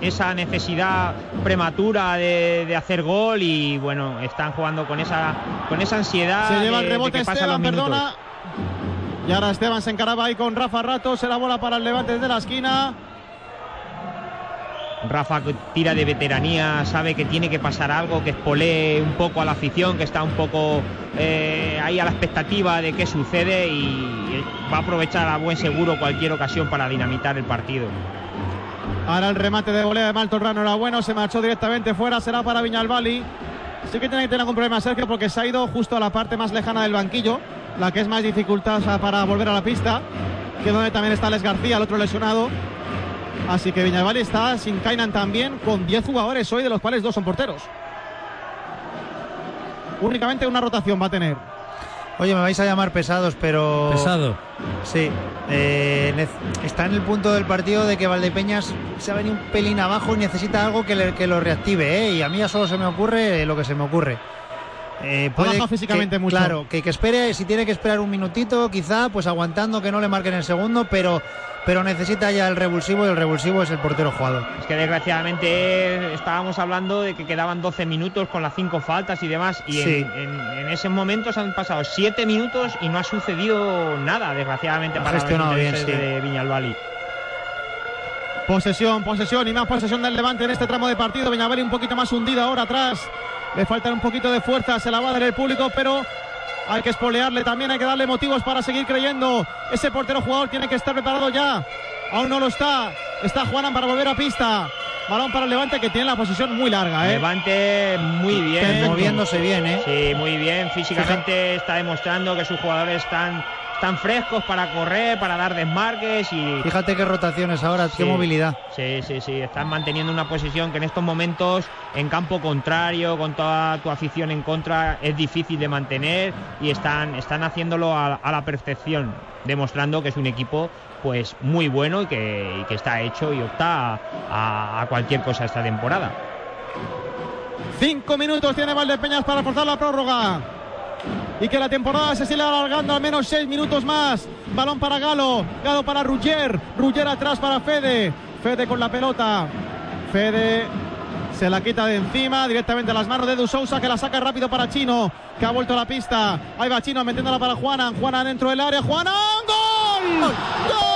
esa necesidad prematura de, hacer gol y bueno, están jugando con esa, con esa ansiedad. Se lleva el rebote Esteban, perdona. Y ahora Esteban se encaraba ahí con Rafa Rato, se la bola para el levante desde la esquina. Rafa tira de veteranía, sabe que tiene que pasar algo, que espolee un poco a la afición, que está un poco eh, ahí a la expectativa de qué sucede y va a aprovechar a buen seguro cualquier ocasión para dinamitar el partido. Ahora el remate de volea de Maltorrano era bueno, se marchó directamente fuera, será para Viñalbali. Sí que tiene que tener algún problema Sergio porque se ha ido justo a la parte más lejana del banquillo, la que es más dificultosa para volver a la pista, que es donde también está Les García, el otro lesionado. Así que Viñalbal está sin Kainan también, con 10 jugadores hoy, de los cuales dos son porteros. Únicamente una rotación va a tener. Oye, me vais a llamar pesados, pero. Pesado. Sí. Eh, está en el punto del partido de que Valdepeñas se ha venido un pelín abajo y necesita algo que, que lo reactive, ¿eh? Y a mí ya solo se me ocurre lo que se me ocurre. Eh, puede físicamente mucho. Claro, que, que espere, si tiene que esperar un minutito, quizá, pues aguantando que no le marquen el segundo, pero pero necesita ya el revulsivo y el revulsivo es el portero jugador. Es que desgraciadamente estábamos hablando de que quedaban 12 minutos con las cinco faltas y demás y en, en, esos momentos han pasado 7 minutos y no ha sucedido nada desgraciadamente para gestionado bien, de Viñalbali. Posesión, posesión y más posesión del Levante en este tramo de partido. Viñalbali un poquito más hundido ahora atrás. Le falta un poquito de fuerza, se la va a dar el público, pero hay que espolearle también, hay que darle motivos para seguir creyendo. Ese portero jugador tiene que estar preparado ya. Aún no lo está. Está Juanan para volver a pista. Balón para el Levante que tiene la posición muy larga. ¿eh? Levante muy bien. Moviéndose bien, ¿eh? Sí, muy bien. Físicamente está demostrando que sus jugadores están están frescos para correr, para dar desmarques y... Fíjate qué rotaciones ahora, qué movilidad. Sí, sí, sí, están manteniendo una posición que en estos momentos, en campo contrario, con toda tu afición en contra, es difícil de mantener y están, están haciéndolo a, la perfección, demostrando que es un equipo pues muy bueno y que, está hecho y opta a, a cualquier cosa esta temporada. Cinco minutos tiene Valdepeñas para forzar la prórroga y que la temporada se siga alargando al menos seis minutos más. Balón para Galo, Galo para Rugger, Rugger atrás para Fede, Fede con la pelota, Fede se la quita de encima directamente a las manos de Dusousa que la saca rápido para Chino, que ha vuelto a la pista. Ahí va Chino metiéndola para Juana, Juana dentro del área, Juana, ¡Gol! ¡Gol!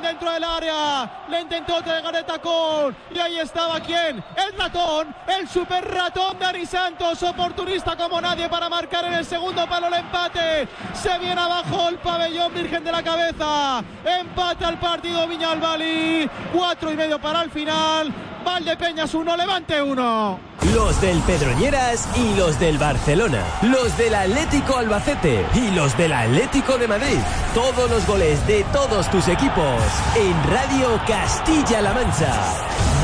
dentro del área. Le intentó llegar de tacón. Y ahí estaba quién? El ratón. El super ratón de Ari Santos. Oportunista como nadie para marcar en el segundo palo el empate. Se viene abajo el pabellón Virgen de la Cabeza. Empate al partido Viñalbali. Cuatro y medio para el final. Valdepeñas 1, Levante 1. Los del Pedroñeras y los del Barcelona. Los del Atlético Albacete y los del Atlético de Madrid. Todos los goles de todos tus equipos en Radio Castilla-La Mancha.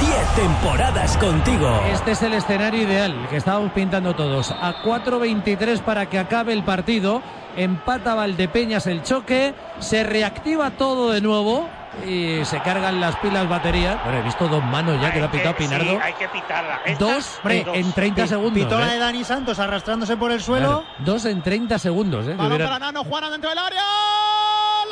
Diez temporadas contigo. Este es el escenario ideal que estábamos pintando todos. A 4.23 para que acabe el partido. Empata Valdepeñas el choque. Se reactiva todo de nuevo y se cargan las pilas baterías. Bueno, he visto dos manos ya que lo ha pitado Pinardo. hay que pitarla. dos, en 30 segundos. Pitola ¿eh? de Dani Santos arrastrándose por el suelo. dos en 30 segundos. ¿eh? Balón para Nano, Juana dentro del área.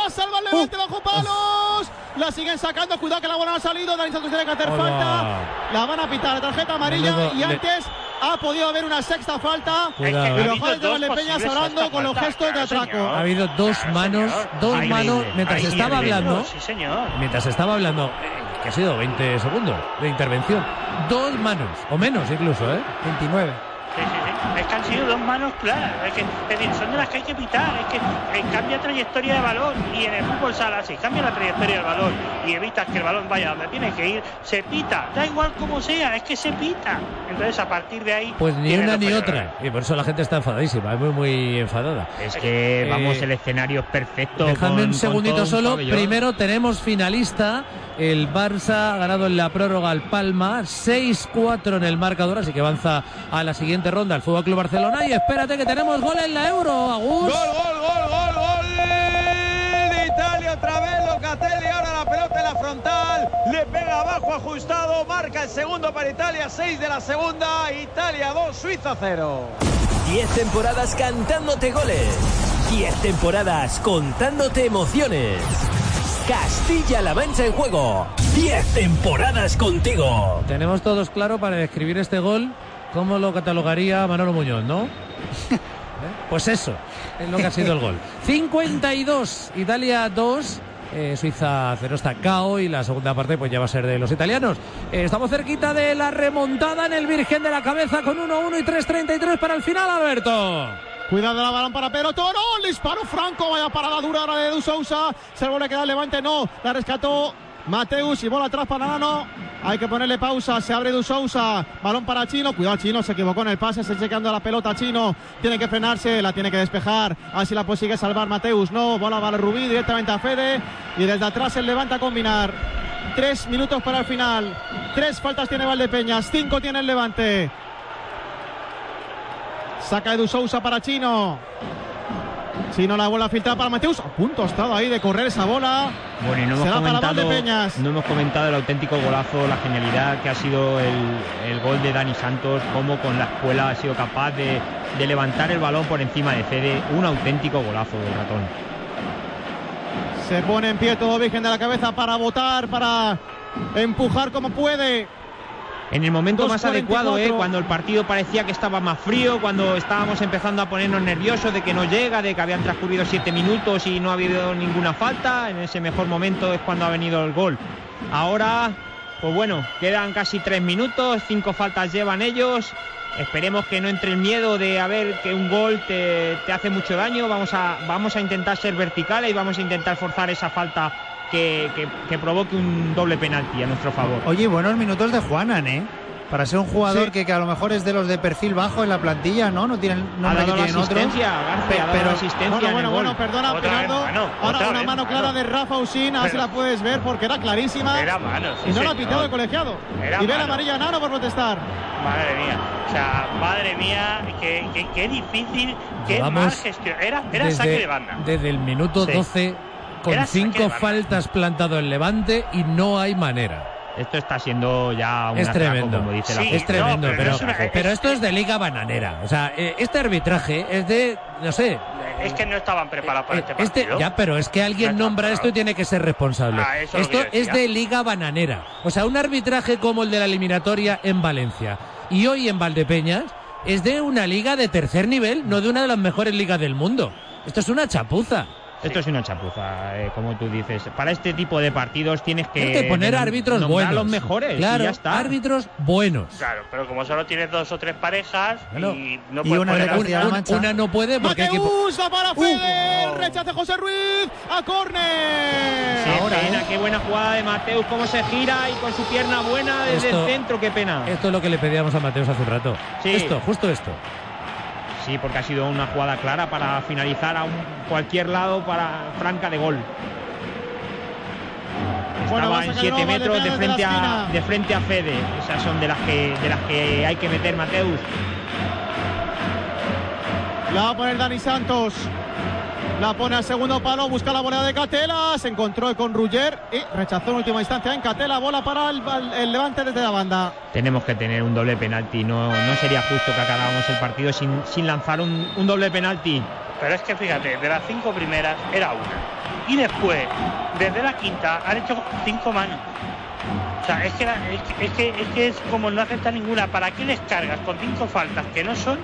La salva el Levante uh, bajo palos. La siguen sacando. Cuidado que la bola no ha salido. Dani Santos tiene que hacer falta. La van a pitar. Tarjeta amarilla. y antes ha podido haber una sexta falta. Cuidado, y los jugadores de Valdepeñas hablando con los gestos de atraco. Ha habido dos manos, dos manos mientras estaba hablando. Mientras estaba hablando, que ha sido 20 segundos de intervención. Dos manos, o menos incluso, ¿eh? 29 es que han sido dos manos claras. Es, que, decir, son de las que hay que pitar. Es que eh, cambia trayectoria de balón y en el fútbol sala, si cambia la trayectoria del balón y evitas que el balón vaya donde tiene que ir, se pita. Da igual como sea, es que se pita. Entonces a partir de ahí. Pues ni una ni otra. Y por eso la gente está enfadadísima, es muy, muy enfadada. Es que, vamos, el escenario es perfecto. Déjame un segundito solo. Primero tenemos finalista. El Barça ha ganado en la prórroga al Palma, 6-4 en el marcador, así que avanza a la siguiente ronda el Fútbol Club Barcelona. Y espérate que tenemos gol en la Euro, Agus. Gol, gol, gol, gol, gol Italia otra vez, Locatelli. Ahora la pelota en la frontal, le pega abajo ajustado, marca el segundo para Italia, 6 de la segunda, Italia 2, Suiza 0. 10 temporadas cantándote goles, 10 temporadas contándote emociones. Castilla-La Mancha en juego. 10 temporadas contigo. Tenemos todos claro para describir este gol cómo lo catalogaría Manolo Muñoz, ¿no? ¿Eh? Pues eso, es lo que ha sido el gol. 52, Italia 2. Eh, Suiza 0 está KO y la segunda parte pues ya va a ser de los italianos. Eh, estamos cerquita de la remontada en el Virgen de la Cabeza con 1-1 y 3-33 para el final, Alberto. Cuidado la balón para Peroto. No, el disparo franco. Vaya parada dura ahora de Du Sousa. Se vuelve a quedar levante. No, la rescató Mateus y bola atrás para Nano. Hay que ponerle pausa. Se abre Du Sousa. Balón para Chino. Cuidado, Chino. Se equivocó en el pase. Se chequeando la pelota. Chino tiene que frenarse. La tiene que despejar. A ver si la consigue salvar Mateus. No. Bola para Rubí directamente a Fede. Y desde atrás el levanta a combinar. Tres minutos para el final. Tres faltas tiene Valdepeñas. Cinco tiene el levante. Saca Edu Sousa para Chino. Chino la bola filtrada para Mateus. A punto ha estado ahí de correr esa bola. Bueno, y no hemos, Será comentado, Valdepeñas. no hemos comentado el auténtico golazo, la genialidad que ha sido el, el gol de Dani Santos, cómo con la escuela ha sido capaz de, de levantar el balón por encima de Fede. Un auténtico golazo del ratón. Se pone en pie todo Virgen de la Cabeza para votar, para empujar como puede. En el momento más 2.44. adecuado, ¿eh? cuando el partido parecía que estaba más frío, cuando estábamos empezando a ponernos nerviosos de que no llega, de que habían transcurrido siete minutos y no ha habido ninguna falta, en ese mejor momento es cuando ha venido el gol. Ahora, pues bueno, quedan casi tres minutos, cinco faltas llevan ellos. Esperemos que no entre el miedo de a ver que un gol te, te hace mucho daño. Vamos a, vamos a intentar ser verticales y vamos a intentar forzar esa falta que, que- que provoque un doble penalti a nuestro favor. Oye, buenos minutos de Juanan, ¿eh? Para ser un jugador Sí. que, que a lo mejor es de los de perfil bajo en la plantilla, ¿no? No tienen ha nombre que la tienen otros. asistencia, García, Pe- ha dado pero- la asistencia Bueno, en bueno, bueno, perdona, Fernando. mano, Ahora una vez mano mano. clara de Rafa Usín, a ver si Pero- la puedes ver porque era clarísima. Era mano, sí, y no la ha pitado el colegiado. Era y ve la amarilla Nano por protestar. Madre mía. O sea, madre mía, qué, qué- qué difícil, qué mal gestión. Era, era saque de banda. desde el minuto Sí. 12 con Era cinco faltas plantado en Levante y no hay manera. Esto está siendo ya un Es atraco, tremendo. como dice Sí. Es tremendo, no, pero pero, es una- pero esto es de liga bananera. O sea, eh, este arbitraje es de, no sé, Es que no estaban preparados para eh, este este, partido. ya, pero es que alguien No nombra esto y tiene que ser responsable. Ah, esto es de liga bananera. O sea, un arbitraje como el de la eliminatoria en Valencia y hoy en Valdepeñas es de una liga de tercer nivel, no de una de las mejores ligas del mundo. Esto es una chapuza. Esto es una chapuza, eh, como tú dices. Para este tipo de partidos tienes que, Tienes que poner árbitros buenos. a los mejores. Claro, y ya está. árbitros buenos. Claro, pero como solo tienes dos o tres parejas Bueno, y no y puedes una poner Una, Mancha. una no puede porque hay que... Mateus la para Uh. Fede. Oh. Rechace José Ruiz. A córner. Qué Ahora, pena, ¿eh? qué buena jugada de Mateus, cómo se gira y con su pierna buena desde Esto- el centro, qué pena. Esto es lo que le pedíamos a Mateos hace un rato. Sí. Esto, justo esto. Sí, porque ha sido una jugada clara para finalizar a un- cualquier lado para franca de gol. Bueno, Estaba en sacar 7 de nuevo metros de frente, a, de frente a Fede. Esas son de las que, de las que hay que meter Mateus. La va a poner Dani Santos. La pone al segundo palo, busca la bola de Catela, se encontró con Rugger y rechazó en última instancia en Catela, bola para el, el Levante desde la banda. Tenemos que tener un doble penalti. No, no sería justo que acabáramos el partido sin, sin lanzar un, un doble penalti. Pero es que fíjate, de las cinco primeras era una. Y después, desde la quinta, han hecho cinco manos. O sea, es que, la- es, que, es, que, es que es como no acepta ninguna. ¿Para qué les cargas con cinco faltas que no son?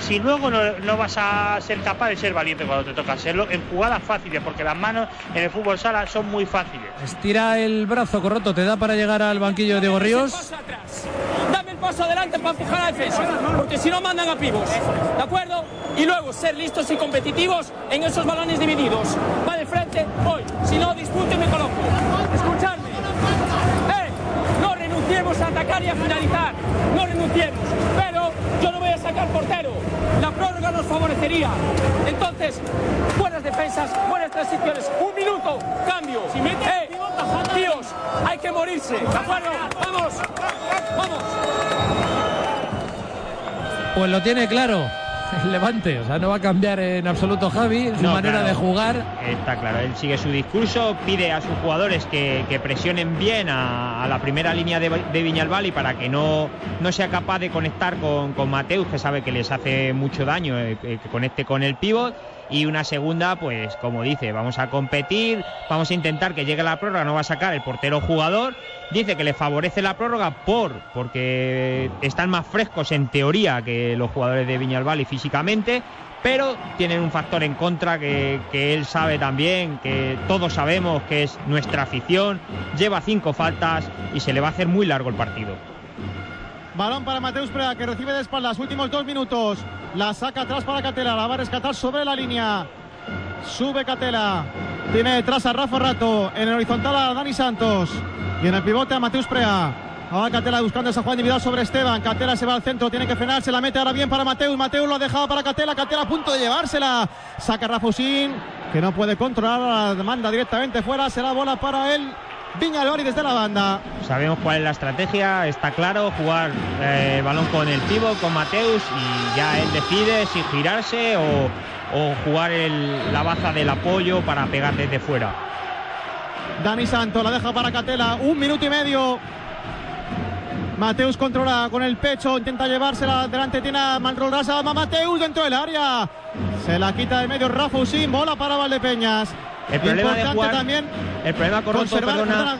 Si luego no, no vas a ser capaz de ser valiente cuando te toca hacerlo en jugadas fáciles, porque las manos en el fútbol sala son muy fáciles. Estira el brazo, Corroto. ¿Te da para llegar al banquillo de Diego Ríos? Paso atrás. Dame el paso adelante para empujar a la defensa, porque si no mandan a pibos, ¿de acuerdo? Y luego ser listos y competitivos en esos balones divididos. Va de frente, voy. Si no, dispute y me coloco. A atacar y a finalizar. No renunciemos. Pero yo no voy a sacar portero. La prórroga nos favorecería. Entonces, buenas defensas, buenas transiciones. Un minuto, cambio. ¡Eh! Tíos, hay que morirse. ¿De acuerdo? ¡Vamos! ¡Vamos! Pues lo tiene claro. el Levante. O sea, no va a cambiar en absoluto Javi su No, manera claro. de jugar. Está claro, él sigue su discurso, pide a sus jugadores que, que presionen bien a, a la primera línea de, de Viñalbal y para que no, no sea capaz de conectar con, con Mateus, que sabe que les hace mucho daño eh, eh, que conecte con el pívot. Y una segunda, pues como dice, vamos a competir, vamos a intentar que llegue la prórroga, no va a sacar el portero jugador. Dice que le favorece la prórroga por porque están más frescos en teoría que los jugadores de Viñalbal y físicamente, pero tienen un factor en contra que, que él sabe también, que todos sabemos que es nuestra afición, lleva cinco faltas y se le va a hacer muy largo el partido. Balón para Mateus Prea que recibe de espaldas. Últimos dos minutos. La saca atrás para Catela. La va a rescatar sobre la línea. Sube Catela. Tiene detrás a Rafa Rato. En el horizontal a Dani Santos. Y en el pivote a Mateus Prea. Ahora Catela buscando esa jugada individual sobre Esteban. Catela se va al centro, tiene que frenar, se la mete ahora bien para Mateus. Mateus lo ha dejado para Catela. Catela a punto de llevársela. Saca Rafa Usín, que no puede controlar la demanda directamente fuera. Será bola para él. Viñalbal y desde la banda. Sabemos cuál es la estrategia, está claro, jugar eh, el balón con el pívot, con Mateus y ya él decide si girarse o, o jugar el- la baza del apoyo para pegar desde fuera. Dani Santos la deja para Catela. Un minuto y medio. Mateus controla con el pecho, intenta llevársela delante, tiene a Manrolrasa, va Mateus dentro del área. Se la quita de medio Rafa Usín, bola para Valdepeñas. El problema de jugar, también el problema conservar- perdona, perdona.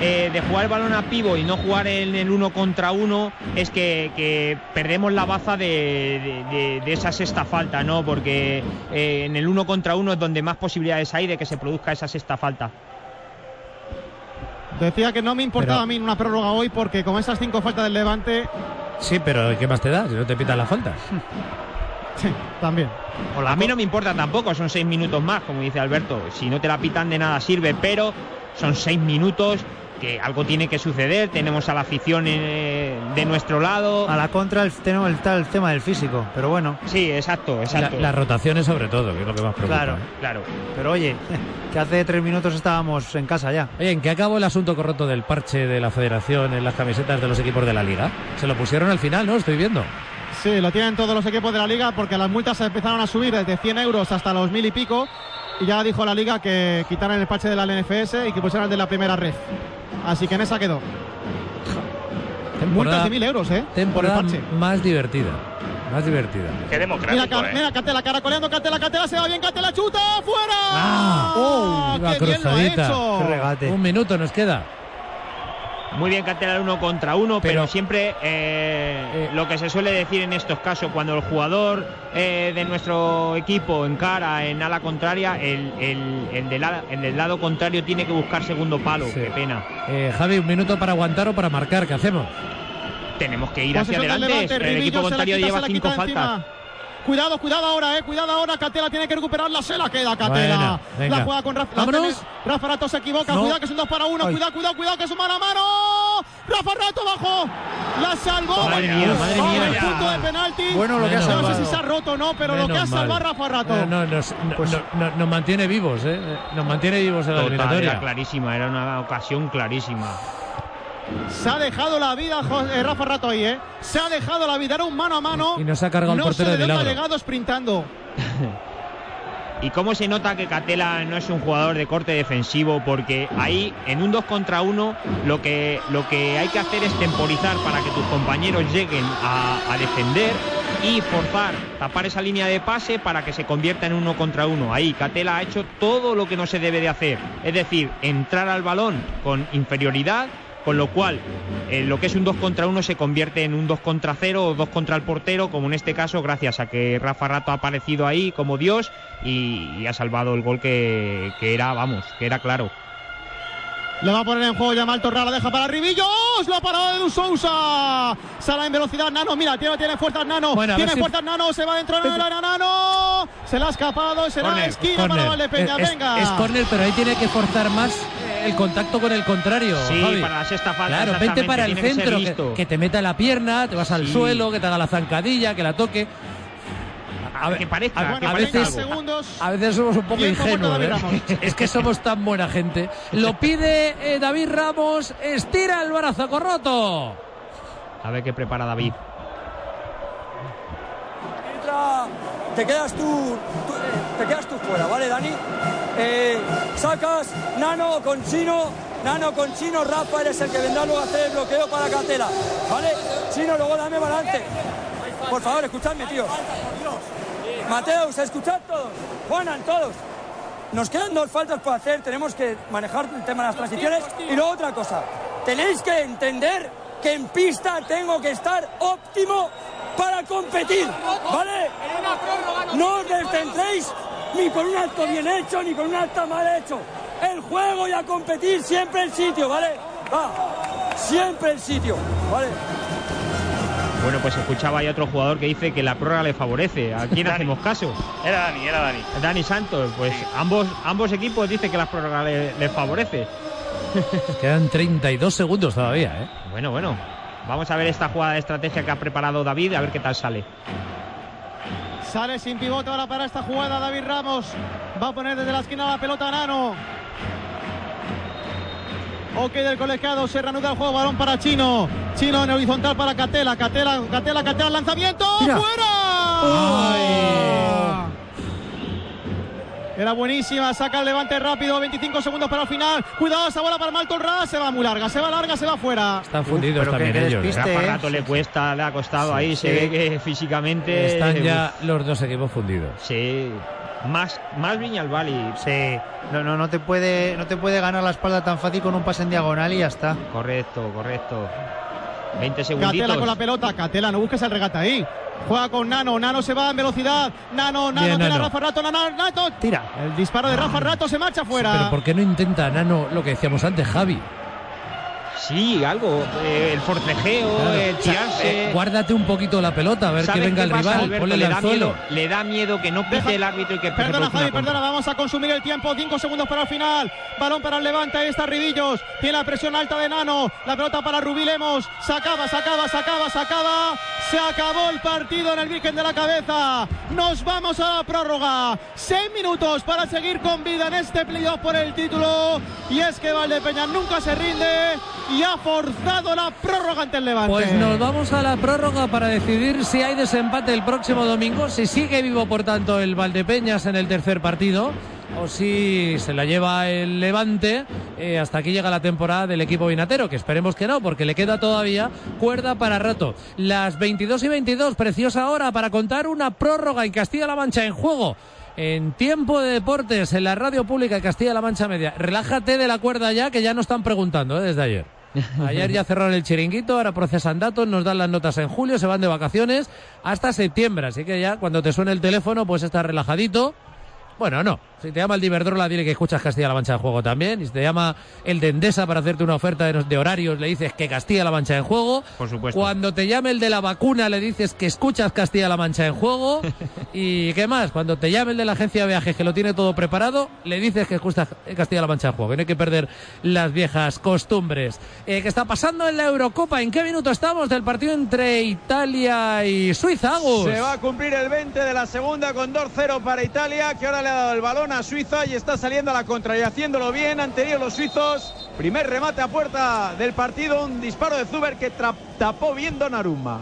eh, de jugar el balón a pivo y no jugar en el uno contra uno es que, que perdemos la baza de, de- de- de esa sexta falta, ¿no? Porque eh, en el uno contra uno es donde más posibilidades hay de que se produzca esa sexta falta. Decía que no me importaba Pero- a mí una prórroga hoy porque con esas cinco faltas del Levante, Sí, pero ¿qué más te da si no te pitan las faltas? sí, también. A mí no me importa tampoco, son seis minutos más, como dice Alberto. Si no te la pitan de nada sirve, pero son seis minutos que algo tiene que suceder. Tenemos a la afición eh, de nuestro lado. A la contra el, tenemos el, tal tema del físico, pero bueno, Sí, exacto, La- exacto. las rotaciones sobre todo, que es lo que más preocupa. Claro. ¿eh? Claro. pero oye, que hace tres minutos estábamos en casa ya. Oye, ¿en qué acabó el asunto correcto del parche de la federación en las camisetas de los equipos de la liga? Se lo pusieron al final, ¿no? Estoy viendo. Sí, lo tienen todos los equipos de la liga porque las multas se empezaron a subir desde 100 euros hasta los mil y pico. Y ya dijo la liga que quitaran el parche de la LNFS y que pusieran el de la primera red. Así que en esa quedó. Multas de mil euros, ¿eh? Por el temporada parche. más divertida. Más divertida. Qué Mira, democrático, Ca- ¿eh? mira Catela, caracoleando Catela, Catela, se va bien, Catela, chuta, fuera. Ah, ¡Oh! la ¡Qué bien lo ha hecho! Qué regate. Un minuto nos queda. Muy bien Catela el uno contra uno, pero, Pero- siempre eh, lo que se suele decir en estos casos, cuando el jugador eh, de nuestro equipo encara en ala contraria, el, el- el del, ala- el del lado contrario tiene que buscar segundo palo. Sí. Qué pena. Eh, Javi, un minuto para aguantar o para marcar. ¿Qué hacemos? Tenemos que ir hacia Posesión del adelante. Levante, el equipo contrario lleva cinco faltas. encima. Cuidado, cuidado ahora, eh, cuidado ahora, Catela tiene que recuperarla, se la queda Catela. La juega con Rafa. la Vámonos. tiene- Rafa Rato se equivoca, No. cuidado que es un 2 para 1, Ay. cuidado, cuidado, cuidado que es un mano a mano. Rafa Rato bajo. La salvó. Madre mía, madre Vamos, mía. el punto de penalti. Bueno, lo que ha Menos No sé salvado. si se ha roto o no, pero lo que ha salvado Rafa Rato. No, no, nos, no- Pues- no- no- nos mantiene vivos, ¿eh? Nos mantiene vivos en la era eliminatoria. clarísima, era una ocasión clarísima. Se ha dejado la vida Jo- eh, Rafa Rato ahí, ¿eh? Se ha dejado la vida, era un mano a mano. Y nos ha cargado el no portero sé de de dónde ha milagro. llegado sprintando. Y cómo se nota que Catela no es un jugador de corte defensivo, porque ahí en un 2 contra 1 lo que, lo que hay que hacer es temporizar para que tus compañeros lleguen a, a defender y forzar, tapar esa línea de pase para que se convierta en uno contra uno. Ahí Catela ha hecho todo lo que no se debe de hacer, es decir, entrar al balón con inferioridad con lo cual eh, lo que es un 2 contra 1 se convierte en un 2 contra 0 o 2 contra el portero, como en este caso, gracias a que Rafa Rato ha aparecido ahí como Dios y, y ha salvado el gol que, que era, vamos, que era claro. Le va a poner en juego ya Torra, la deja para Ribillos, lo ha parado Edu Sousa. Sala en velocidad, Nano, mira, tiene, tiene fuerzas Nano, Bueno, tiene si- fuerzas Nano, se va dentro de la área Nano. Se la ha escapado, será Córner, esquina Córner. para Valdepeña, Es- venga. Es córner, pero ahí tiene que forzar más eh, el contacto con el contrario. Sí, Javi. para la sexta falta. Claro, vente para el centro, que, te meta la pierna, te vas al Sí. suelo, que te haga la zancadilla, que la toque. A, que parezca, a- que a veces, segundos. a veces somos un poco ingenuos. ¿eh? Es que somos tan buena gente. Lo pide eh, David Ramos, estira el brazo corroto. A ver qué prepara David. te quedas tú, tú, eh, te quedas tú fuera, ¿vale, Dani? Eh, sacas Nano con Chino, Nano con Chino, Rafa eres el que vendrá luego a hacer el bloqueo para Catela, ¿vale? Chino, luego dame para adelante. Por favor, escuchadme, tío. Mateus, escuchad todos. Juanan, todos. Nos quedan dos faltas por hacer, tenemos que manejar el tema de las transiciones. Y luego otra cosa, tenéis que entender que en pista tengo que estar óptimo para competir, ¿vale? No os descentréis ni con un acto bien hecho ni con un acto mal hecho. El juego y a competir siempre el sitio, ¿vale? Va, siempre el sitio, ¿vale? Bueno, pues escuchaba ahí otro jugador que dice que la prórroga le favorece. ¿A quién hacemos caso? Era Dani, era Dani. Dani Santos, pues ambos, ambos equipos dicen que la prórroga le, le favorece. Quedan 32 segundos todavía, ¿eh? Bueno, bueno. Vamos a ver esta jugada de estrategia que ha preparado David, a ver qué tal sale. Sale sin pivote ahora para esta jugada David Ramos. Va a poner desde la esquina la pelota a Nano. Ok del colegiado, se reanuda el juego, balón para Chino. Chino en horizontal para Catela, Catela, Catela, Catela, lanzamiento, Mira. fuera. Era buenísima, saca el levante rápido, 25 segundos para el final. Cuidado, esa bola para Malton Ras, se va muy larga, se va larga, se va fuera. Están fundidos pero también que- que ellos. ¿eh? despiste. Rafa ¿eh? Rato le cuesta, le ha costado ahí, se sí. ve que físicamente... Están ya los dos equipos fundidos. Sí, más, más Viñalbali. Sí, no, no, no te puede, no te puede ganar la espalda tan fácil con un pase en diagonal y ya está. Correcto, correcto. 20 segunditos. Catela con la pelota, Catela, no busques el regate ahí. Juega con Nano, Nano se va en velocidad. Nano, Nano, Bien, tiene a Nano. Rafa Rato, Nano, Rato. Tira. El disparo de Rafa Rato se marcha fuera. Pero ¿por qué no intenta Nano lo que decíamos antes, Javi? Sí, algo. eh, el forcejeo, Claro. el O sea, tirarse. eh, guárdate un poquito la pelota, a ver que ¿Sabes venga qué el pasa, rival, Alberto? ponle le, al da suelo. miedo, le da miedo que no pite Deja- el árbitro y que Perdona, Javi, perdona, vamos a consumir el tiempo. Cinco segundos para el final. Balón para el Levante, ahí está Ribillos. Tiene la presión alta de Nano. La pelota para Rubí Lemos. Se acaba, se acaba, se acaba, se acaba. Se acabó el partido en el Virgen de la Cabeza. Nos vamos a la prórroga. Seis minutos para seguir con vida en este playoff por el título. Y es que Valdepeña nunca se rinde y ha forzado la prórroga ante el Levante. Pues nos vamos a la prórroga para decidir si hay desempate el próximo domingo, si sigue vivo por tanto el Valdepeñas en el tercer partido o si se la lleva el Levante. Eh, hasta aquí llega la temporada del equipo vinatero, que esperemos que no, porque le queda todavía cuerda para rato. Las 22 y 22, preciosa hora para contar una prórroga en Castilla-La Mancha en juego. En tiempo de deportes, en la radio pública de Castilla-La Mancha Media. Relájate de la cuerda ya, que ya nos están preguntando ¿eh? desde ayer. Ayer ya cerraron el chiringuito, ahora procesan datos, nos dan las notas en julio, se van de vacaciones hasta septiembre. Así que ya cuando te suene el teléfono, pues estás relajadito. Bueno, no. Si te llama el Diverdrola, dile que escuchas Castilla-La Mancha en juego también. Y si te llama el de Endesa para hacerte una oferta de, de horarios, le dices que Castilla-La Mancha en juego. Por supuesto. Cuando te llame el de la vacuna, le dices que escuchas Castilla-La Mancha en juego. ¿Y qué más? Cuando te llame el de la agencia de viajes, que lo tiene todo preparado, le dices que escuchas Castilla-La Mancha en juego. Que no hay que perder las viejas costumbres. Eh, ¿Qué está pasando en la Eurocopa? ¿En qué minuto estamos del partido entre Italia y Suiza, Agus? Se va a cumplir el 20 de la segunda con 2-0 para Italia, que ahora le ha dado el balón a Suiza y está saliendo a la contra y haciéndolo bien. Han tenido los suizos. Primer remate a puerta del partido, un disparo de Zuber que tapó bien Donnarumma.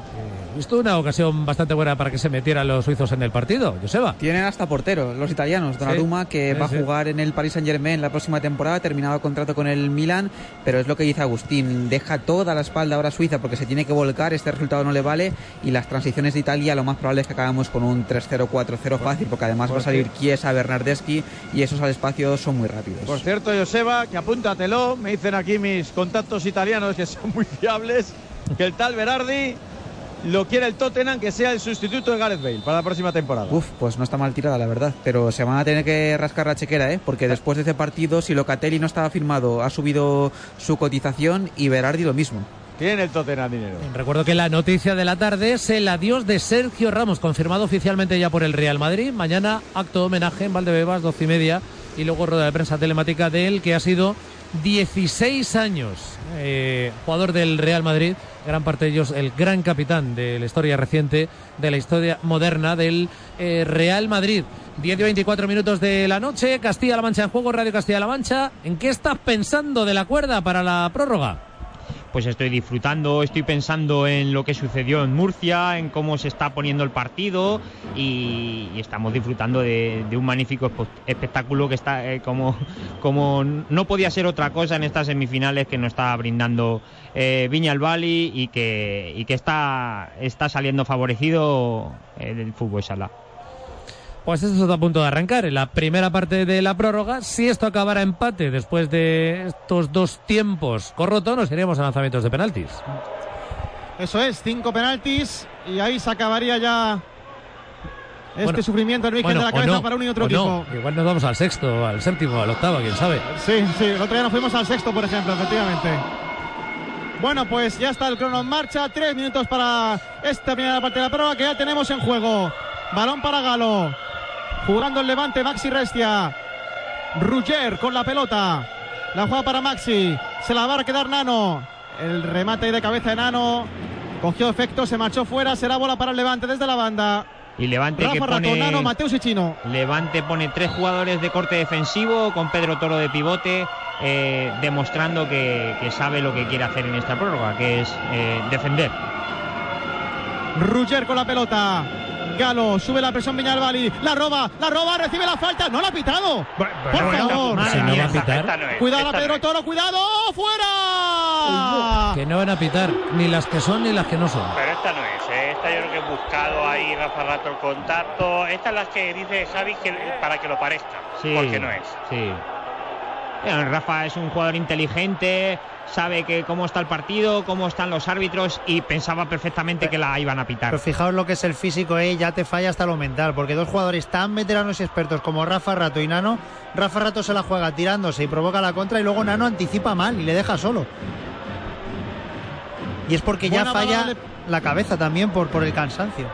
Visto una ocasión bastante buena para que se metieran los suizos en el partido, Joseba. Tienen hasta portero, los italianos. Donnarumma, que sí, va a sí. jugar en el Paris Saint Germain la próxima temporada, terminado contrato con el Milan, pero es lo que dice Agustín, deja toda la espalda ahora a Suiza porque se tiene que volcar, este resultado no le vale y las transiciones de Italia lo más probable es que acabemos con un 3-0, 4-0 fácil porque además va a salir Chiesa, Bernardeschi y esos al espacio son muy rápidos. Por cierto, Joseba, que apúntatelo, me dicen aquí mis contactos italianos que son muy fiables, que el tal Berardi lo quiere el Tottenham que sea el sustituto de Gareth Bale para la próxima temporada. Uf, pues no está mal tirada, la verdad. Pero se van a tener que rascar la chequera, ¿eh? Porque después de ese partido, si Locatelli no estaba firmado, ha subido su cotización y Berardi lo mismo. Tiene el Tottenham dinero. Recuerdo que la noticia de la tarde es el adiós de Sergio Ramos, confirmado oficialmente ya por el Real Madrid. Mañana acto de homenaje en Valdebebas, doce y media, y luego rueda de prensa telemática de él, que ha sido 16 años eh, jugador del Real Madrid, gran parte de ellos el gran capitán de la historia reciente, de la historia moderna del eh, Real Madrid. 10 y 24 minutos de la noche, Castilla-La Mancha en juego, Radio Castilla-La Mancha. ¿En qué estás pensando de la cuerda para la prórroga? Pues estoy disfrutando, estoy pensando en lo que sucedió en Murcia, en cómo se está poniendo el partido y, estamos disfrutando de, un magnífico espectáculo que está eh, como, como no podía ser otra cosa en estas semifinales que nos está brindando eh, Viña al Bali y que, y que está, está saliendo favorecido eh, el fútbol sala. Pues esto está a punto de arrancar en la primera parte de la prórroga. Si esto acabara empate después de estos dos tiempos corrotos, nos iríamos a lanzamientos de penaltis. Eso es, cinco penaltis y ahí se acabaría ya este Bueno, sufrimiento del Virgen Bueno, de la cabeza no, para uno y otro equipo. no. Igual nos vamos al sexto, al séptimo, al octavo, quién sabe. Sí, sí, el otro día nos fuimos al sexto, por ejemplo, efectivamente. Bueno, pues ya está el crono en marcha. Tres minutos para esta primera parte de la prueba que ya tenemos en juego. Balón para Galo. Jugando el levante Maxi Restia. Rugger con la pelota. La juega para Maxi. Se la va a quedar Nano. El remate de cabeza de Nano. Cogió efecto, se marchó fuera. Será bola para el levante desde la banda. Y Levante que Rafa Rato, pone... Nano, Mateus y Chino. Levante pone tres jugadores de corte defensivo con Pedro Toro de pivote, eh, demostrando que, que sabe lo que quiere hacer en esta prórroga, que es eh, defender. Rugger con la pelota. Galo sube la presión Viñalbali. La roba, la roba, recibe la falta. No la ha pitado. Por favor. Si no va a pitar, Cuidado, Pedro Toro, cuidado. ¡Fuera! que no van a pitar ni las que son ni las que no son. Pero esta no es, ¿eh? esta yo creo que he buscado ahí Rafa Rato el contacto. Esta es la que dice Xavi que, para que lo parezca, Sí, porque no es. Sí. Eh, Rafa es un jugador inteligente, sabe que cómo está el partido, cómo están los árbitros y pensaba perfectamente que la iban a pitar. Pero fijaos lo que es el físico, ¿eh? ya te falla hasta lo mental, porque dos jugadores tan veteranos y expertos como Rafa Rato y Nano, Rafa Rato se la juega tirándose y provoca la contra y luego Nano anticipa mal y le deja solo. Y es porque ya Buena falla la cabeza también por, por el cansancio.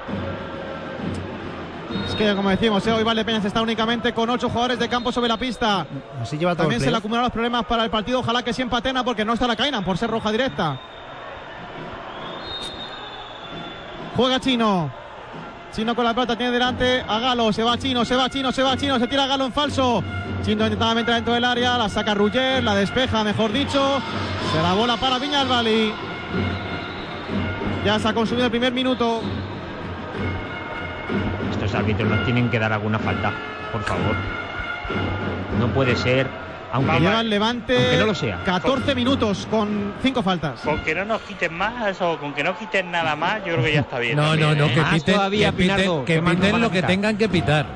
Es que, como decimos, eh, hoy Valdepeñas está únicamente con ocho jugadores de campo sobre la pista. Así lleva todo También se le acumulan los problemas para el partido. Ojalá que sí empatena porque no está la Cainan por ser roja directa. Juega Chino. Chino con la pelota tiene delante a Galo. Se va Chino, se va Chino, se va Chino. Se tira Galo en falso. Chino intentaba entrar dentro del área. La saca Rugger, la despeja, mejor dicho. Se la bola para Viñalbali. Ya se ha consumido el primer minuto. Estos árbitros nos tienen que dar alguna falta, por favor. No puede ser, aunque Lleva el Levante Aunque no lo sea. 14 minutos con 5 faltas. Con que no nos quiten más o con que no quiten nada más, yo creo que ya está bien. No, también, no, no, ¿eh? que piten, todavía, que piten- Pinardo, que ¿qué más nos piten lo que tengan que pitar.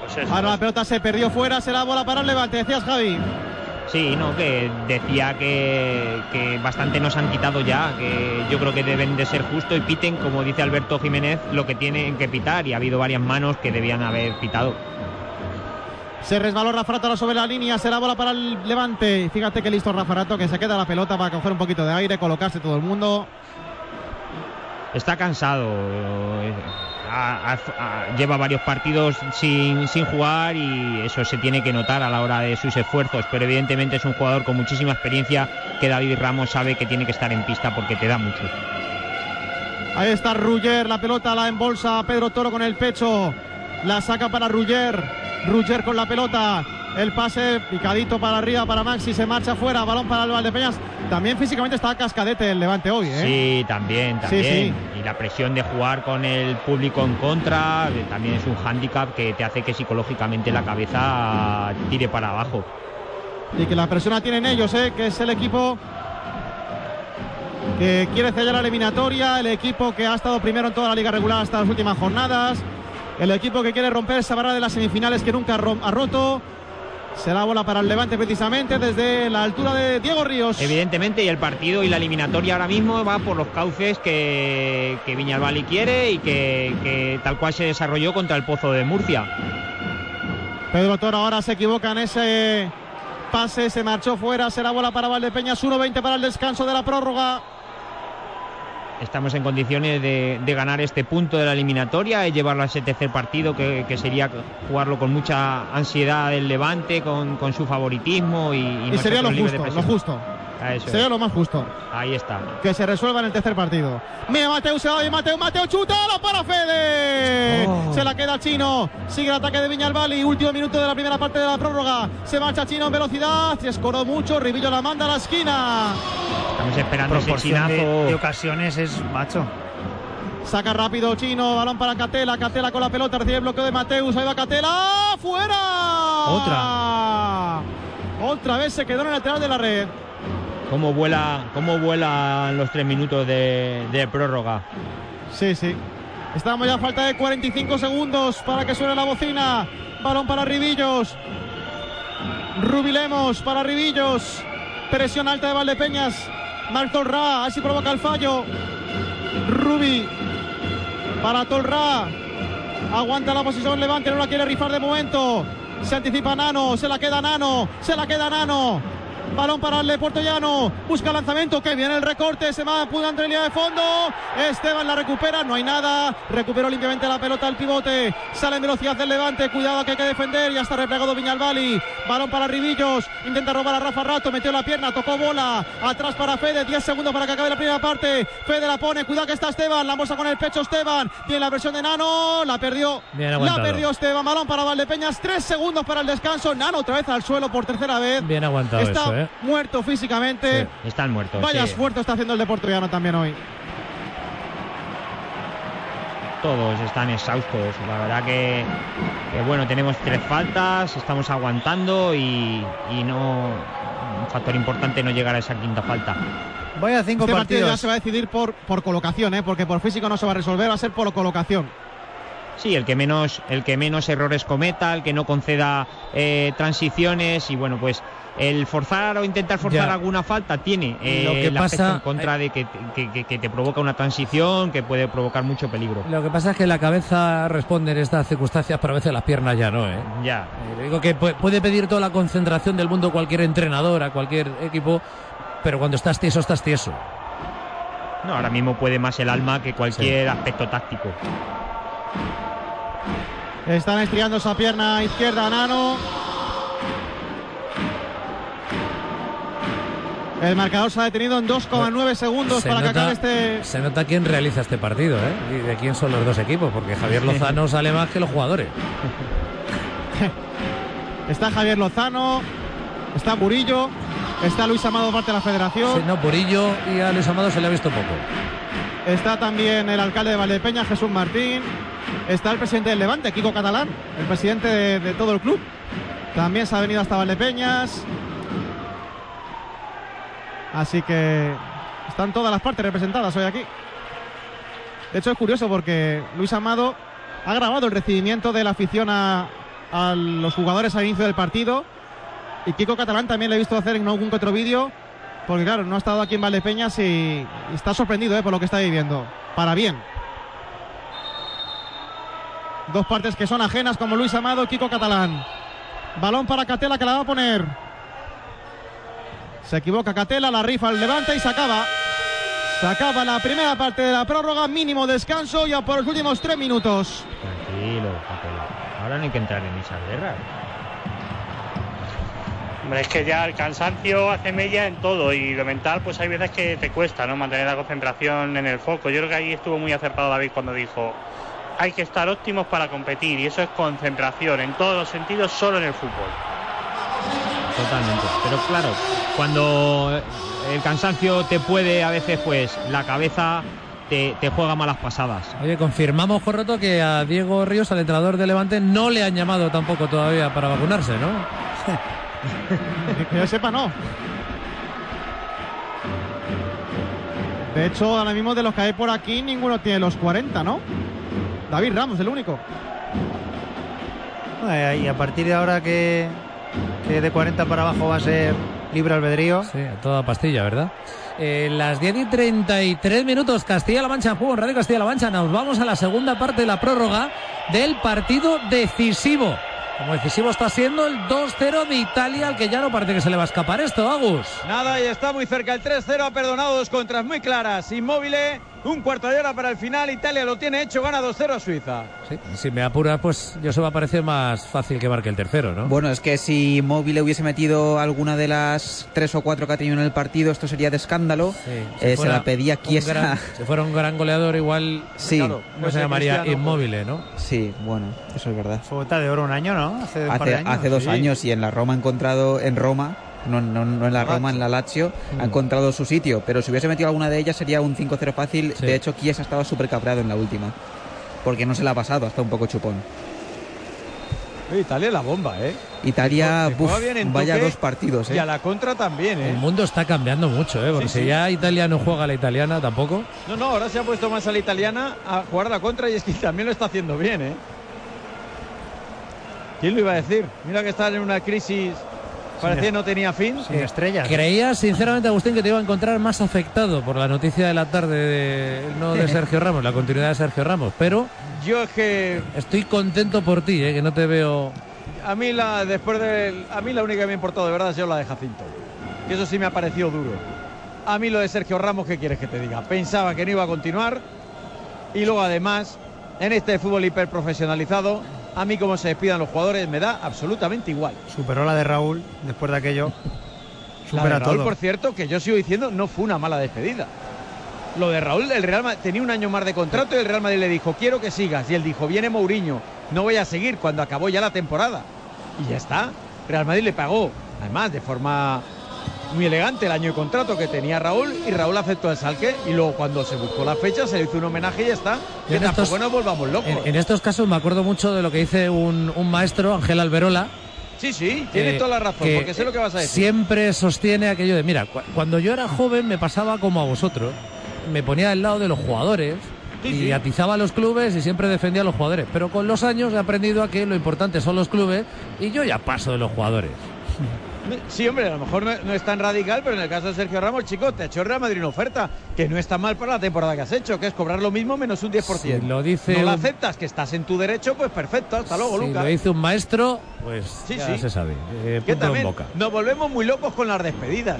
Pues eso. Ahora la pelota se perdió fuera, será bola para el Levante, decías Javi. Sí, no, que decía que, que bastante nos han quitado ya, que yo creo que deben de ser justo y piten, como dice Alberto Jiménez, lo que tienen que pitar y ha habido varias manos que debían haber pitado. Se resbaló Rafa Rato sobre la línea, será bola para el Levante. Fíjate que listo Rafa Rato, que se queda la pelota para coger un poquito de aire, colocarse todo el mundo. Está cansado, lleva varios partidos sin, sin jugar y eso se tiene que notar a la hora de sus esfuerzos, pero evidentemente es un jugador con muchísima experiencia que David Ramos sabe que tiene que estar en pista porque te da mucho. Ahí está Rugger, la pelota la embolsa Pedro Toro con el pecho. La saca para Rugger. Rugger con la pelota. El pase picadito para arriba para Maxi, se marcha fuera, balón para el Valdepeñas. También físicamente está cascadete el Levante hoy, ¿eh? Sí, también, Sí, también. Y la presión de jugar con el público en contra eh, también es un hándicap que te hace que psicológicamente la cabeza tire para abajo. Y que la presión la tienen ellos, ¿eh? que es el equipo que quiere sellar la eliminatoria, el equipo que ha estado primero en toda la liga regular hasta las últimas jornadas, el equipo que quiere romper esa barrera de las semifinales que nunca ha roto. Será bola para el Levante precisamente desde la altura de Diego Ríos. Evidentemente, y el partido y la eliminatoria ahora mismo va por los cauces que, que Viñalbali quiere y que, que tal cual se desarrolló contra el Pozo de Murcia. Pedro Toro ahora se equivoca en ese pase, se marchó fuera, será bola para Valdepeñas, 1-20 para el descanso de la prórroga. Estamos en condiciones de, de ganar este punto de la eliminatoria y llevarlo a ese tercer partido, que, que sería jugarlo con mucha ansiedad el Levante, con, con su favoritismo y, y Y sería lo justo, lo justo. Eso Sería es. lo más justo. Ahí está. Que se resuelva en el tercer partido. Mira, Mateo se va bien, Mateo, Mateo, chutalo para Fede. Oh. Se la queda Chino. Sigue el ataque de Viñalbali. Último minuto de la primera parte de la prórroga. Se marcha Chino en velocidad. Se escoró mucho. Ribillo la manda a la esquina. Estamos esperando ese de, chinazo. de ocasiones es macho. Saca rápido Chino, balón para Catela, Catela con la pelota, recibe el bloqueo de Mateus, ahí va Catela, fuera. Otra. Otra vez se quedó en el lateral de la red. ¿Cómo vuela, cómo vuelan los tres minutos de, prórroga? Sí, sí. Estamos ya a falta de 45 segundos para que suene la bocina. Balón para Ribillos. Rubilemos para Ribillos. Presión alta de Valdepeñas. Marc Tolra, así provoca el fallo. Rubi para Tolra. Aguanta la posición Levante, no la quiere rifar de momento. Se anticipa Nano, se la queda Nano, se la queda Nano. Balón para el de Puerto Llano. Busca lanzamiento. Que viene el recorte. Se va pudiendo en línea de fondo. Esteban la recupera. No hay nada. Recuperó limpiamente la pelota el pivote. Sale en velocidad del levante. Cuidado que hay que defender. Ya está replegado Viñalbali. Balón para Ribillos. Intenta robar a Rafa Rato. Metió la pierna. Tocó bola. Atrás para Fede. 10 segundos para que acabe la primera parte. Fede la pone. Cuidado que está Esteban. La bolsa con el pecho Esteban. Tiene la versión de Nano. La perdió. Bien la perdió Esteban. Balón para Valdepeñas. 3 segundos para el descanso. Nano otra vez al suelo por tercera vez. Bien aguantado Está eso, ¿eh? Muerto físicamente. Están muertos. Vaya sí. esfuerzo está haciendo el Deportivo también hoy. Todos están exhaustos. La verdad que, que, bueno, tenemos tres faltas, estamos aguantando y, y no. Un factor importante no llegar a esa quinta falta. Vaya cinco Este partido ya partidos. se va a decidir por, por colocación, ¿eh? porque por físico no se va a resolver, va a ser por colocación. Sí, el que menos, el que menos errores cometa, el que no conceda eh, transiciones y bueno, pues el forzar o intentar forzar Ya. alguna falta tiene eh, Lo que el aspecto pasa- en contra de que, que- que- que te provoca una transición, que puede provocar mucho peligro. Lo que pasa es que la cabeza responde en estas circunstancias, pero a veces las piernas ya no, ¿eh? Ya. Eh, digo que pu- puede pedir toda la concentración del mundo cualquier entrenador, a cualquier equipo, pero cuando estás tieso, estás tieso. No, ahora mismo puede más el alma que cualquier aspecto táctico. Están estriando esa pierna izquierda Nano. El marcador se ha detenido en 2,9 segundos Se para que nota- acabe este. Se nota quién realiza este partido, ¿eh? Y de quién son los dos equipos, porque Javier Lozano sale más que los jugadores. Está Javier Lozano, está Murillo, está Luis Amado, parte de la federación. Sí, no, Purillo y a Luis Amado se le ha visto poco. Está también el alcalde de Valdepeña, Jesús Martín. Está el presidente del Levante, Kiko Catalán, el presidente de, todo el club. También se ha venido hasta Valdepeñas. Así que están todas las partes representadas hoy aquí. De hecho es curioso porque Luis Amado ha grabado el recibimiento de la afición a, los jugadores al inicio del partido. Y Kiko Catalán también le he visto hacer en algún otro vídeo. Porque claro, no ha estado aquí en Valdepeñas y, y está sorprendido eh, por lo que está viviendo. Para bien. Dos partes que son ajenas como Luis Amado y Kiko Catalán. Balón para Catela que la va a poner. Se equivoca Catela, la rifa al levanta y se acaba. Se acaba la primera parte de la prórroga, mínimo descanso ya por los últimos tres minutos. Tranquilo, Capela. Ahora no hay que entrar en esa guerra. Hombre, es que ya el cansancio hace mella en todo y lo mental, pues hay veces que te cuesta, ¿no? Mantener la concentración en el foco. Yo creo que ahí estuvo muy acertado David cuando dijo hay que estar óptimos para competir y eso es concentración en todos los sentidos, solo en el fútbol. Totalmente. Pero claro, cuando el cansancio te puede, a veces, pues la cabeza te, te juega malas pasadas. Oye, confirmamos, Corroto, que a Diego Ríos, al entrenador de Levante, no le han llamado tampoco todavía para vacunarse, ¿no? que yo sepa, no. De hecho, ahora mismo de los que hay por aquí, ninguno tiene los 40, ¿no? David Ramos, el único. Eh, Y a partir de ahora que, que de 40 para abajo va a ser libre albedrío. Sí, a toda pastilla, ¿verdad? Eh, las 10 y 33 minutos, Castilla-La Mancha en juego, en Radio Castilla-La Mancha. Nos vamos a la segunda parte de la prórroga del partido decisivo. Como decisivo está siendo el 2-0 de Italia, al que ya no parece que se le va a escapar esto, Agus. Nada, y está muy cerca el 3-0, ha perdonado dos contras muy claras. Inmóvil Un cuarto de hora para el final. Italia lo tiene hecho, gana 2-0 a Suiza. Sí, si me apuras, pues yo se va a parecer más fácil que marque el tercero, ¿no? Bueno, es que si Móvil hubiese metido alguna de las tres o cuatro que ha tenido en el partido, esto sería de escándalo. Sí, Eh, se la pedía Chiesa. gran- si fuera un gran goleador, igual Sí, Claro. no Pues se llamaría inmóvil, ¿no? sí, bueno, eso es verdad. Fue de oro un año, ¿no? Hace, un par Hace, de años. hace dos Sí. años y en la Roma ha encontrado, en Roma, no, no, no en la Roma, en la Lazio, ha encontrado su sitio. Pero si hubiese metido alguna de ellas sería un 5-0 fácil. Sí. De hecho, Chiesa estaba súper cabreado en la última. Porque no se la ha pasado, hasta un poco chupón. Italia es la bomba, ¿eh? Italia, buf, bien en vaya toque dos partidos, Y a ¿eh? la contra también, ¿eh? El mundo está cambiando mucho, ¿eh? Porque Sí, si ya Italia no juega a la italiana tampoco. No, no, ahora se ha puesto más a la italiana a jugar a la contra y es que también lo está haciendo bien, ¿eh? ¿Quién lo iba a decir? Mira que está en una crisis, parecía no tenía fin. Sin estrellas. Creía, sinceramente, Agustín, que te iba a encontrar más afectado por la noticia de la tarde, de, no de Sergio Ramos, la continuidad de Sergio Ramos. Pero Yo es que estoy contento por ti, ¿eh? que no te veo. a mí la después de a mí la única que me ha importado de verdad ha sido la de Jacinto. Que eso sí me ha parecido duro. A mí lo de Sergio Ramos, ¿qué quieres que te diga? Pensaba que no iba a continuar y luego además en este fútbol hiperprofesionalizado, a mí como se despidan los jugadores me da absolutamente igual. Superó la de Raúl después de aquello. La Supera de Raúl, todo. por cierto, que yo sigo diciendo, no fue una mala despedida. Lo de Raúl, el Real Madrid tenía un año más de contrato y el Real Madrid le dijo, quiero que sigas. Y él dijo, viene Mourinho, no voy a seguir cuando acabó ya la temporada. Y ya está. Real Madrid le pagó, además, de forma muy elegante el año de contrato que tenía Raúl y Raúl aceptó el salque y luego cuando se buscó la fecha se le hizo un homenaje y ya está. Que en tampoco estos- nos volvamos locos. En, en estos casos me acuerdo mucho de lo que dice un, un maestro, Ángel Alberola. Sí, sí, tiene eh, toda la razón, porque sé lo que vas a decir. Siempre sostiene aquello de, mira, cu- cuando yo era joven me pasaba como a vosotros. Me ponía del lado de los jugadores Sí, y atizaba a los clubes y siempre defendía a los jugadores. Pero con los años he aprendido a que lo importante son los clubes y yo ya paso de los jugadores. Sí, hombre, a lo mejor no, no es tan radical, pero en el caso de Sergio Ramos, chico, te ha hecho el Real Madrid una oferta que no está mal para la temporada que has hecho, que es cobrar lo mismo menos un 10%. Si lo dice no lo un- aceptas, que estás en tu derecho, pues perfecto, hasta luego, si Lucas. lo dice un maestro, pues Sí, ya sí. se sabe. Eh, que en también boca. nos volvemos muy locos con las despedidas.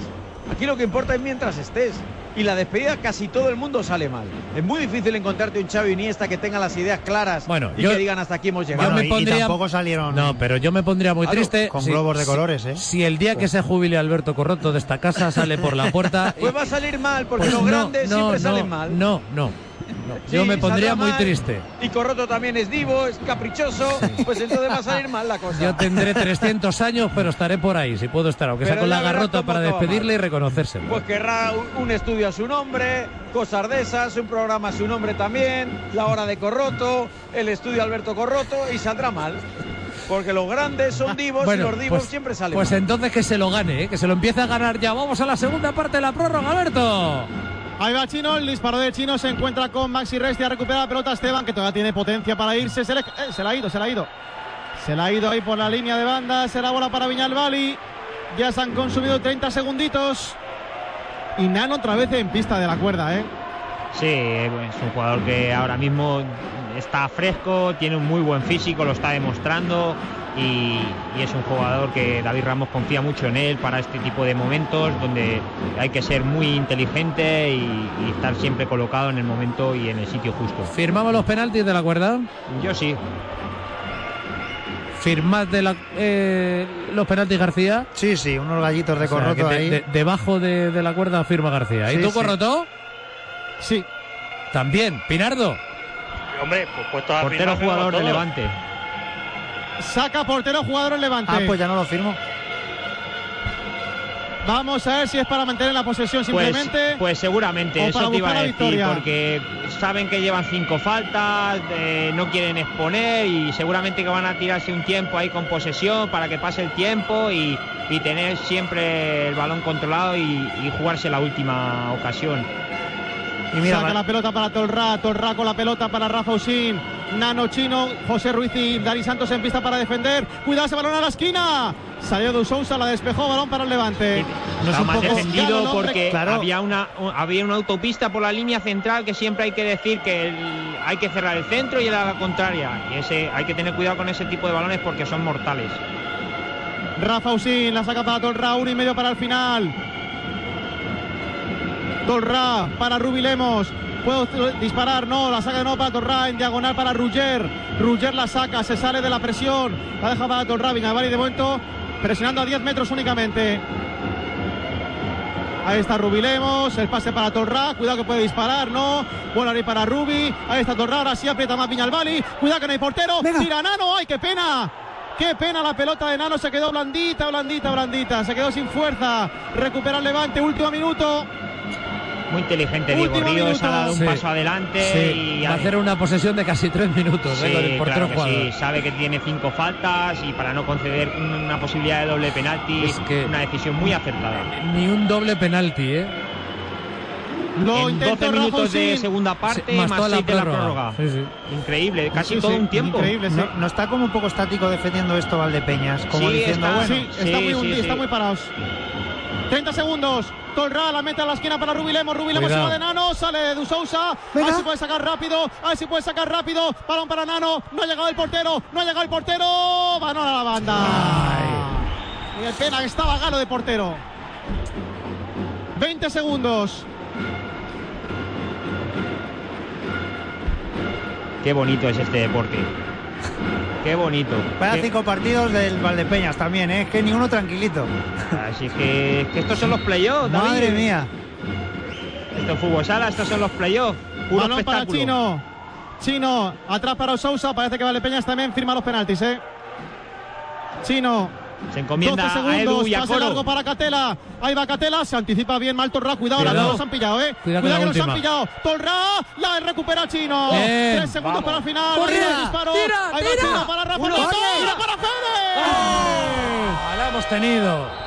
Aquí lo que importa es mientras estés. Y la despedida casi todo el mundo sale mal. Es muy difícil encontrarte un Xavi Iniesta que tenga las ideas claras Bueno, y yo- que digan hasta aquí hemos llegado. Bueno, y pondría- tampoco salieron No, pero yo me pondría muy Claro, triste. con si- globos de si- colores, ¿eh? Si el día que se jubile Alberto Corroto de esta casa sale por la puerta. Pues va a salir mal, porque Pues los no, grandes no, siempre no, salen mal. No, no. No. Sí, yo me pondría muy mal. triste. Y Corroto también es divo, es caprichoso, pues entonces va a salir mal la cosa. Yo tendré 300 años, pero estaré por ahí, si puedo estar, aunque sea con la garrota para despedirle y reconocérselo. Pues querrá un- estudio a su nombre, cosas de esas, un programa a su nombre también, la hora de Corroto, el estudio Alberto Corroto y saldrá mal. Porque los grandes son divos y los divos pues, siempre salen pues mal. entonces que se lo gane, ¿eh? que se lo empiece a ganar ya. Vamos a la segunda parte de la prórroga, Alberto. Ahí va Chino, el disparo de Chino se encuentra con Maxi Restia, recupera la pelota Esteban, que todavía tiene potencia para irse. Se, le, eh, la ha ido, se la ha ido. Se la ha ido ahí por la línea de banda. Será bola para Viñalbali. Ya se han consumido 30 segunditos. Y Nano otra vez en pista de la cuerda, ¿eh? Sí, es un jugador que ahora mismo está fresco, tiene un muy buen físico, lo está demostrando y, y es un jugador que David Ramos confía mucho en él para este tipo de momentos donde hay que ser muy inteligente y, y estar siempre colocado en el momento y en el sitio justo. ¿Firmamos los penaltis de la cuerda? Yo sí. ¿Firmás de la, eh, los penaltis García? Sí, sí, unos gallitos de O sea, Corroto de- ahí. de- debajo de, de la cuerda firma García. ¿Y tú, sí. Corroto? Sí. También. Pinardo. Hombre, pues puesto a Portero firmar, jugador de Levante. Saca portero jugador en Levante. Ah, pues ya no lo firmo. Vamos a ver si es para mantener la posesión Pues, simplemente. pues seguramente, o eso te iba a decir, victoria. porque saben que llevan cinco faltas, eh, no quieren exponer y seguramente que van a tirarse un tiempo ahí con posesión para que pase el tiempo y, y tener siempre el balón controlado y, y jugarse la última ocasión. Y mira, Saca va- la pelota para Tolra, Tolra con la pelota para Rafa Usín, Nano Chino, José Ruiz y Dani Santos en pista para defender. Cuidado ese balón a la esquina. Salió de Sousa, la despejó, balón para el Levante. No es Está un mal poco defendido porque claro. había, una, había una autopista por la línea central que siempre hay que decir que el- hay que cerrar el centro y el a la contraria. Y ese hay que tener cuidado con ese tipo de balones porque son mortales. Rafa Usín la saca para Tolra, uno y medio para el final. Tolra para Rubi Lemos. Puedo disparar, no, la saca de nuevo para Torra en diagonal para Rugger. Rugger la saca, se sale de la presión. La deja para Torra, Viñalbali de momento presionando a 10 metros únicamente. Ahí está Rubilemos, el pase para Torra, cuidado que puede disparar, no. Bueno, ahí para Rubi, ahí está Torra, ahora sí aprieta más Viñalbali, cuidado que no hay portero, tira Nano, ay, qué pena. Qué pena la pelota de Nano, se quedó blandita, blandita, blandita, se quedó sin fuerza. Recupera el levante, último minuto. Muy inteligente Diego Ríos, ha dado un paso adelante y va a hacer una posesión de casi tres minutos sí, ¿eh? con el portero claro que sí. sabe que tiene cinco faltas y para no conceder una posibilidad de doble penalti es que una decisión muy acertada. Ni un doble penalti, ¿eh? Lo en 12 minutos de segunda parte, sí, más, más 6 de la prórroga. Sí, sí. Increíble, casi todo un tiempo. Increíble, no, no, está como un poco estático defendiendo esto Valdepeñas, como diciendo, está, bueno, está muy está muy parados. 30 segundos. Tolra la mete a la esquina para Rubilemos. Rubilemos se va de Nano. Sale de Sousa. A ver si puede sacar rápido. A ver si puede sacar rápido. Balón para Nano. No ha llegado el portero. No ha llegado el portero. Balón a la banda. Ay. Y el pena que estaba Galo de portero. 20 segundos. Qué bonito es este deporte. Qué bonito. Qué... cinco partidos del Valdepeñas también, ¿eh? Es que ni uno tranquilito. Así que, que estos son los playoffs. Madre mía. Esto es fútbol sala, estos son los playoffs. Balón para. Chino. Chino, atrás para Sousa. Parece que Valdepeñas también firma los penaltis, ¿eh? Chino. Se encomienda 12 segundos, a Edu y a pase Coro. largo para Catela. Ahí va Catela, se anticipa bien mal Torra. Cuidado, Cuidado. la que nos han pillado, eh. Cuidado con que nos han pillado. Torra, la recupera Chino. Bien. Tres segundos Vamos. para el final. Corre. Ahí va el disparo. Tira, Ahí va tira. Chino para Rafa. Uno. Tira para Fede. Ah, la hemos tenido.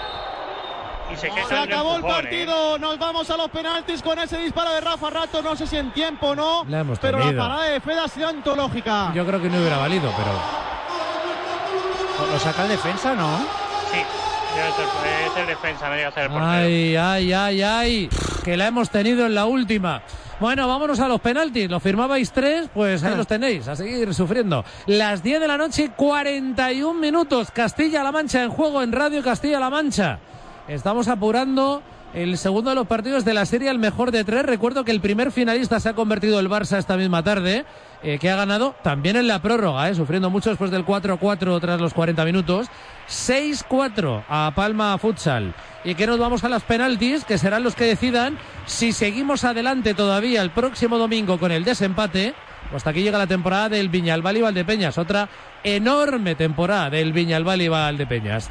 Se Se acabó el empujón, ¿eh? partido, nos vamos a los penaltis con ese disparo de Rafa Rato, no sé si en tiempo o no, La hemos pero la parada de Fede ha sido antológica. Yo creo que no hubiera valido, pero. Lo saca el defensa, ¿no? Sí, debe ser, es el defensa, no llega a ser el portero. Ay, ay, ay, ay. Que la hemos tenido en la última. Bueno, vámonos a los penaltis. Lo firmabais tres, pues ahí los tenéis, a seguir sufriendo. Las 10 de la noche, 41 minutos. Castilla-La Mancha en juego en Radio Castilla-La Mancha. Estamos apurando el segundo de los partidos de la serie, el mejor de tres. Recuerdo que el primer finalista se ha convertido el Barça esta misma tarde, eh, que ha ganado también en la prórroga, eh, sufriendo mucho después del 4-4 tras los 40 minutos. 6-4 a Palma Futsal. Y que nos vamos a las penaltis, que serán los que decidan si seguimos adelante todavía el próximo domingo con el desempate. Hasta aquí llega la temporada del Viñalbal y Valdepeñas. Otra enorme temporada del Viñalbal y Valdepeñas.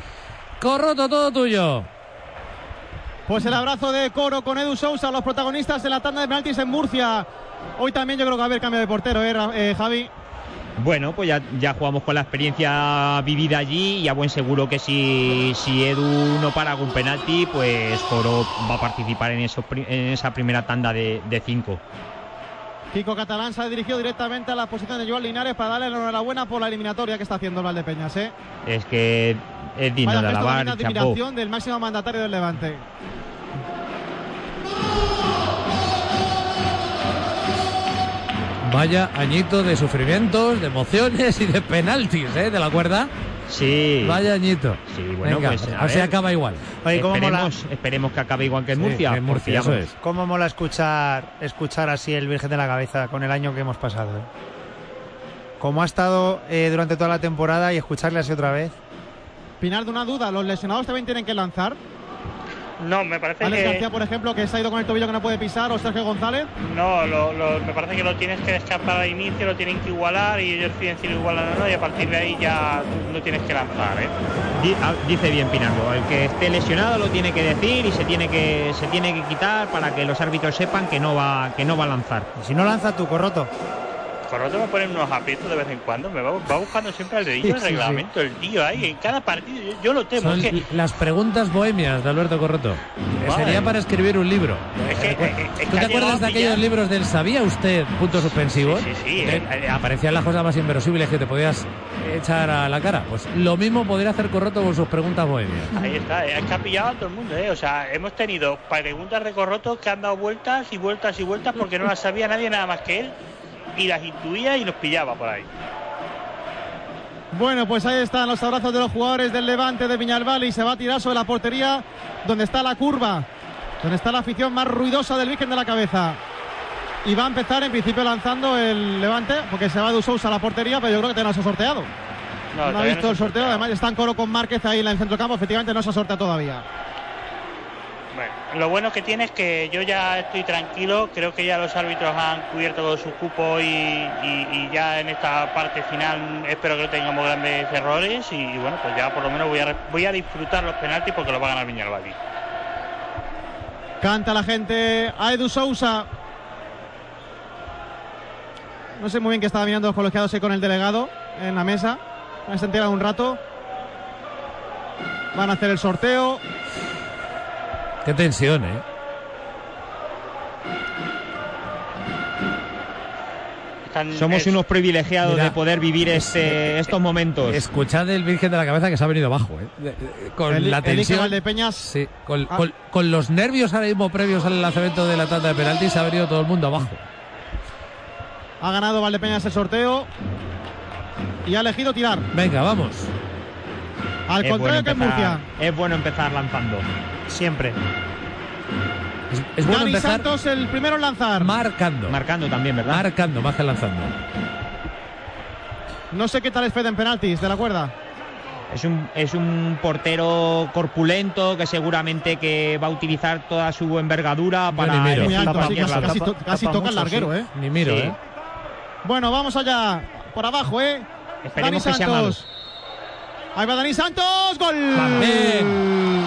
Corroto, todo tuyo. Pues el abrazo de Coro con Edu Sousa, los protagonistas de la tanda de penaltis en Murcia. Hoy también yo creo que va a haber cambio de portero, ¿eh, eh, Javi? Bueno, pues ya, ya jugamos con la experiencia vivida allí y a buen seguro que si, si Edu no para algún penalti, pues Coro va a participar en, pri- en esa primera tanda de, de cinco. Kiko Catalán se ha dirigido directamente a la posición de Joan Linares para darle la enhorabuena por la eliminatoria que está haciendo el Valdepeñas, ¿eh? Es que es digno Vaya de alabar, de admiración del máximo mandatario del Levante. Vaya añito de sufrimientos, de emociones y de penaltis, ¿eh? De la cuerda. Sí. Vaya añito. Sí, bueno, Venga, pues, a así ver. acaba igual. Oye, ¿cómo mola, esperemos, esperemos que acabe igual que en Sí, Murcia. en Murcia, porque eso es. cómo mola escuchar, escuchar así el Virgen de la Cabeza con el año que hemos pasado? ¿eh? Como ha estado eh, durante toda la temporada y escucharle así otra vez. Pinar, de una duda, ¿los lesionados también tienen que lanzar? No, me parece Alex que. García, por ejemplo, que se ha ido con el tobillo que no puede pisar, o Sergio González. No, lo, lo- me parece que lo tienes que escapar al inicio, lo tienen que igualar y ellos deciden si lo igualan o no y a partir de ahí ya no tienes que lanzar, ¿eh? Ah, Dice bien Pinardo, el que esté lesionado lo tiene que decir y se tiene que se tiene que quitar para que los árbitros sepan que no va que no va a lanzar. Y si no lanza tú, Corroto. Corroto me pone unos aprietos de vez en cuando, me va, va buscando siempre el dedillo del sí, sí. reglamento, el tío ahí, en cada partido, yo, yo lo temo, Son es que, las preguntas bohemias de Alberto Corroto. Madre Sería para escribir un libro. es que, eh, eh, es ¿Tú te acuerdas de aquellos libros del ¿Sabía usted? Puntos suspensivos. Sí, sí, Que, eh, aparecían las cosas más inverosímiles que te podías echar a la cara. Pues lo mismo podría hacer Corroto con sus preguntas bohemias. Ahí está, es que ha pillado a todo el mundo, ¿eh? O sea, hemos tenido preguntas de Corroto que han dado vueltas y vueltas y vueltas porque no las sabía nadie nada más que él y las intuía y los pillaba por ahí. Bueno, pues ahí están los abrazos de los jugadores del Levante de Viñalbal y se va a tirar sobre la portería donde está la curva, donde está la afición más ruidosa del Virgen de la Cabeza. Y va a empezar en principio lanzando el Levante, porque se va de Sousa a la portería, pero yo creo que no se ha sorteado. No, ha visto no el sorteo, además está en coro con Márquez ahí en el centro campo, efectivamente no se ha sorteado todavía. Lo bueno que tiene es que yo ya estoy tranquilo, creo que ya los árbitros han cubierto todo su cupo y, ya en esta parte final espero que no tengamos grandes errores y, bueno, pues ya por lo menos voy a, voy a disfrutar los penaltis porque los va a ganar Viñalbadi. Canta la gente a Edu Sousa. No sé muy bien qué estaba mirando los colegiados con el delegado en la mesa. Van a sentir un rato. Van a hacer el sorteo. Qué tensión, ¿eh? Están- Somos es- unos privilegiados Mira, de poder vivir este, estos momentos. Escuchad el Virgen de la Cabeza que se ha venido abajo, ¿eh? De- de- Con El- la el Iker tensión. Valdepeñas. Sí, con, Ah. con- con los nervios ahora mismo previos al lanzamiento de la tanda de penaltis se ha venido todo el mundo abajo. Ha ganado Valdepeñas el sorteo. Y ha elegido tirar. Venga, vamos. Al es, bueno contrario que en empezar, Murcia. es bueno empezar lanzando. Siempre. Es, es bueno Dani empezar Santos el primero en lanzar. marcando. Marcando también, ¿verdad? Marcando, más que lanzando. no sé qué tal es Fede en penaltis de la cuerda. Es un, es un portero corpulento que seguramente que va a utilizar toda su envergadura para ni miro. Muy alto, así casi, casi Tapa- casi tapa toca el larguero, sí. ¿eh? Ni miro, Sí. ¿eh? Bueno, vamos allá. Por abajo, ¿eh? Esperemos Dani que sea Santos. Ahí va Dani Santos. Gol. Bien.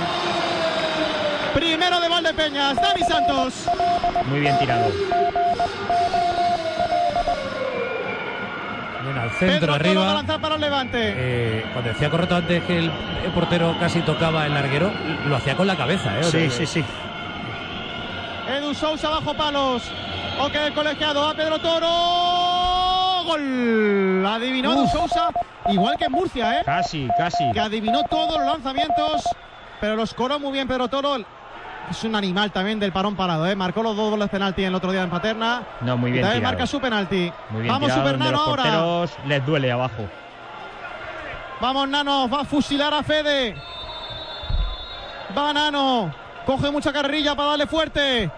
Primero de Valdepeñas. Dani Santos. Muy bien tirado. Bien, al Pedro centro, Toro va a arriba. lanzar para el Levante. Eh, cuando decía correcto antes que el, el portero casi tocaba el larguero, lo hacía con la cabeza, ¿eh? O Sí, sí, sí. Edu Sousa bajo palos. Ok, el colegiado a Pedro Toro. Gol. Adivinó Edu Sousa. Igual que en Murcia, ¿eh? Casi, casi. Que adivinó todos los lanzamientos. Pero los coró muy bien Pedro Toro. Es un animal también del parón parado, ¿eh? Marcó los dos goles penalti el otro día en Paterna. No, muy Y bien también tirado. marca su penalti. Muy bien Vamos, tirado, Super Nano ahora. les duele abajo. Vamos, Nano, va a fusilar a Fede. Va Nano. Coge mucha carrerilla para darle fuerte.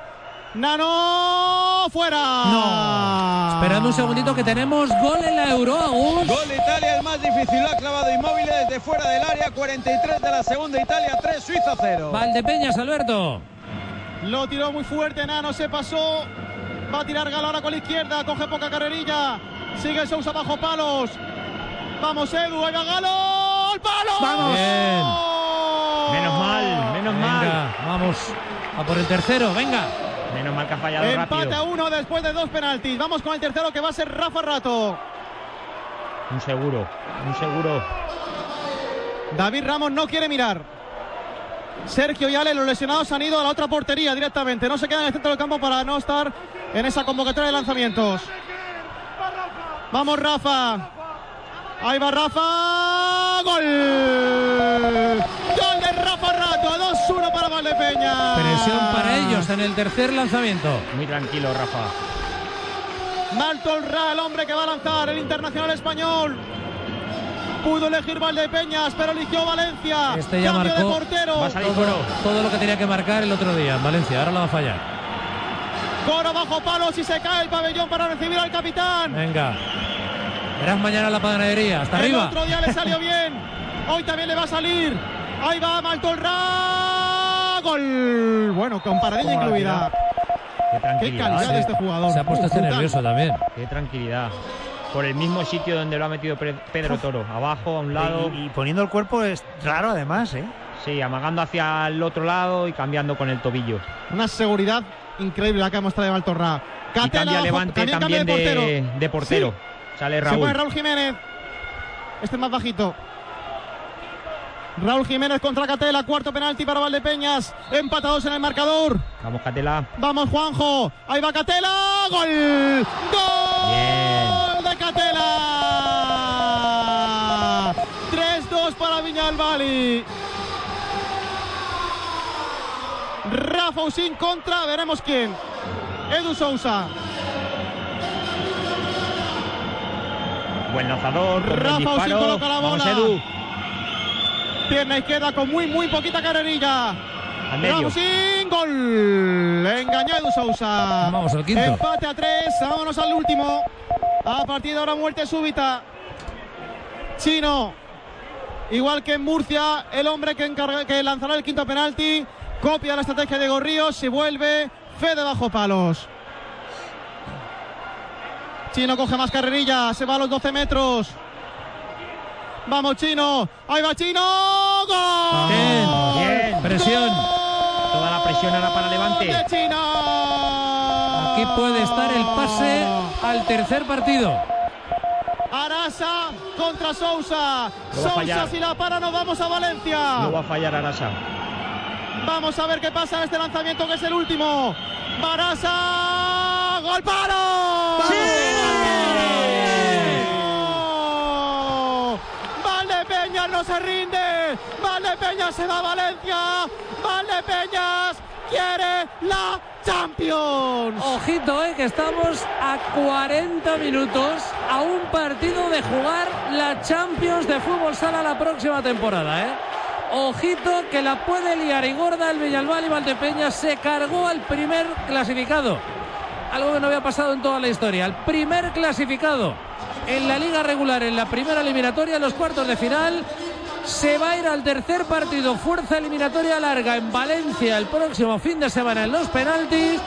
Nano fuera. No. Esperando un segundito que tenemos gol en la Euro. Gol de Italia, el más difícil, lo ha clavado inmóvil desde fuera del área, 43 de la segunda Italia, 3 Suiza 0. Valdepeñas, Alberto. Lo tiró muy fuerte, Nano se pasó. Va a tirar Galo ahora con la izquierda. Coge poca carrerilla. Sigue Sousa bajo palos. Vamos, Edu. Ahí va Galo. ¡Al palo! ¡Vamos! Bien. Menos mal, menos mal. Vamos a por el tercero, venga. Menos mal que ha fallado Empate a rápido. uno después de dos penaltis. Vamos con el tercero que va a ser Rafa Rato. Un seguro, un seguro. David Ramos no quiere mirar. Sergio y Ale, los lesionados han ido a la otra portería directamente. No se quedan en el centro del campo para no estar en esa convocatoria de lanzamientos. Vamos, Rafa. Ahí va Rafa. ¡Gol! ¡Gol de Rafa Rato! 2-1 para Valdepeña. Presión para ellos en el tercer lanzamiento. Muy tranquilo, Rafa. Malto Ra, el hombre que va a lanzar el internacional español. Pudo elegir Valdepeñas, pero eligió Valencia. Este ya Cambio marcó. de portero. Va a salir Todo, Coro. todo lo que tenía que marcar el otro día en Valencia, ahora lo va a fallar. Coro bajo palos y se cae el pabellón para recibir al capitán. Venga. Verás mañana la panadería, hasta el arriba. otro día le salió bien. Hoy también le va a salir. Ahí va Maltolra. Gol. Bueno, con paradilla incluida. Qué calidad de este jugador. Se ha puesto este nervioso también. Qué tranquilidad. Por el mismo sitio donde lo ha metido Pedro Toro. Abajo, a un lado. Y, y poniendo el cuerpo es raro además, ¿eh? Sí, amagando hacia el otro lado y cambiando con el tobillo. Una seguridad increíble la que ha mostrado Maltorra. Y Catela cambia bajo- Levante también también cambia de portero. de, de portero. Sale Se Raúl. pone Raúl Jiménez. Este es más bajito. Raúl Jiménez contra Catela, cuarto penalti para Valdepeñas. Empatados en el marcador. Vamos, Catela. Vamos, Juanjo. Ahí va Catela. ¡Gol! ¡Gol de Catela! 3-2 para Viñalbali. Rafa Usín contra, veremos quién. Edu Sousa. Buen lanzador. Rafa Usín coloca la Vamos, bola. Edu. Pierna izquierda con muy, muy poquita carrerilla. Ramusín, gol. Engañó Edu Sousa. Vamos al quinto. Empate a tres. Vámonos al último. A partir de ahora, muerte súbita. Chino. Igual que en Murcia, el hombre que, encarga- que lanzará el quinto penalti. Copia la estrategia de Gorríos. Se vuelve Fede bajo palos. Chino coge más carrerilla. Se va a los 12 metros. Vamos, Chino. Ahí va Chino. ¡Gol! Bien, Bien. Presión. Toda la presión ahora para Levante. de Chino. Aquí puede estar el pase al tercer partido. Arasa contra Sousa. No Sousa si la para nos vamos a Valencia. No va a fallar Arasa. Vamos a ver qué pasa en este lanzamiento que es el último. Barasa. ¡Gol palo! ¡Sí! Se rinde. Valdepeñas se va a Valencia. Valdepeñas quiere la Champions. Ojito, eh, que estamos a 40 minutos a un partido de jugar la Champions de Fútbol Sala la próxima temporada, eh. Ojito que la puede liar y gorda el Villalbal y Valdepeñas se cargó al primer clasificado. Algo que no había pasado en toda la historia. El primer clasificado en la liga regular, en la primera eliminatoria, en los cuartos de final. Se va a ir al tercer partido, fuerza eliminatoria larga en Valencia el próximo fin de semana en los penaltis.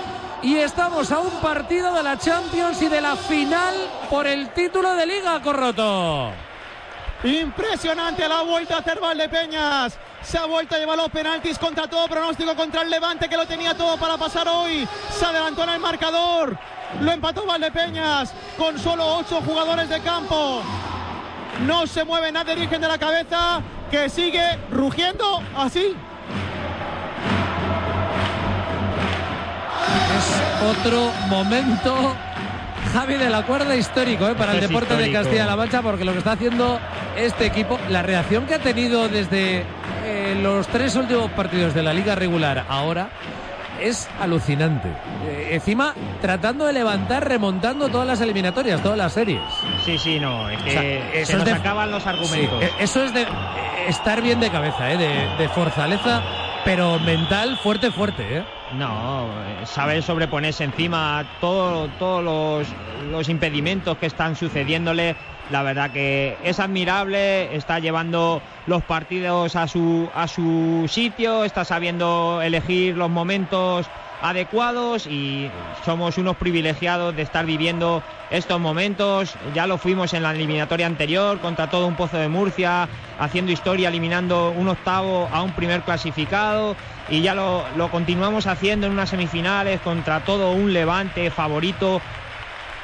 Y estamos a un partido de la Champions y de la final por el título de Liga, Corroto. Impresionante la vuelta a hacer Valdepeñas. Se ha vuelto a llevar los penaltis contra todo pronóstico contra el Levante que lo tenía todo para pasar hoy. Se adelantó en el marcador. Lo empató Valdepeñas con solo ocho jugadores de campo. No se mueve nadie Virgen de la cabeza que sigue rugiendo así. Es otro momento, Javi, de la cuerda histórico eh, para el deporte de. Castilla-La Mancha, porque lo que está haciendo este equipo, la reacción que ha tenido desde eh, los tres últimos partidos de la liga regular ahora, es alucinante. Eh, encima, tratando de levantar, remontando todas las eliminatorias, todas las series. Sí, sí, no. Es que O sea, se eso nos de- acaban los argumentos. Sí, eh, eso es de eh, estar bien de cabeza, eh, de, de fortaleza, pero mental fuerte, fuerte. Eh. No, saber sobreponerse encima a todo- todos los, los impedimentos que están sucediéndole. La verdad que es admirable, está llevando los partidos a su, a su sitio, está sabiendo elegir los momentos adecuados y somos unos privilegiados de estar viviendo estos momentos. Ya lo fuimos en la eliminatoria anterior contra todo un pozo de Murcia, haciendo historia, eliminando un octavo a un primer clasificado y ya lo, lo continuamos haciendo en unas semifinales contra todo un levante favorito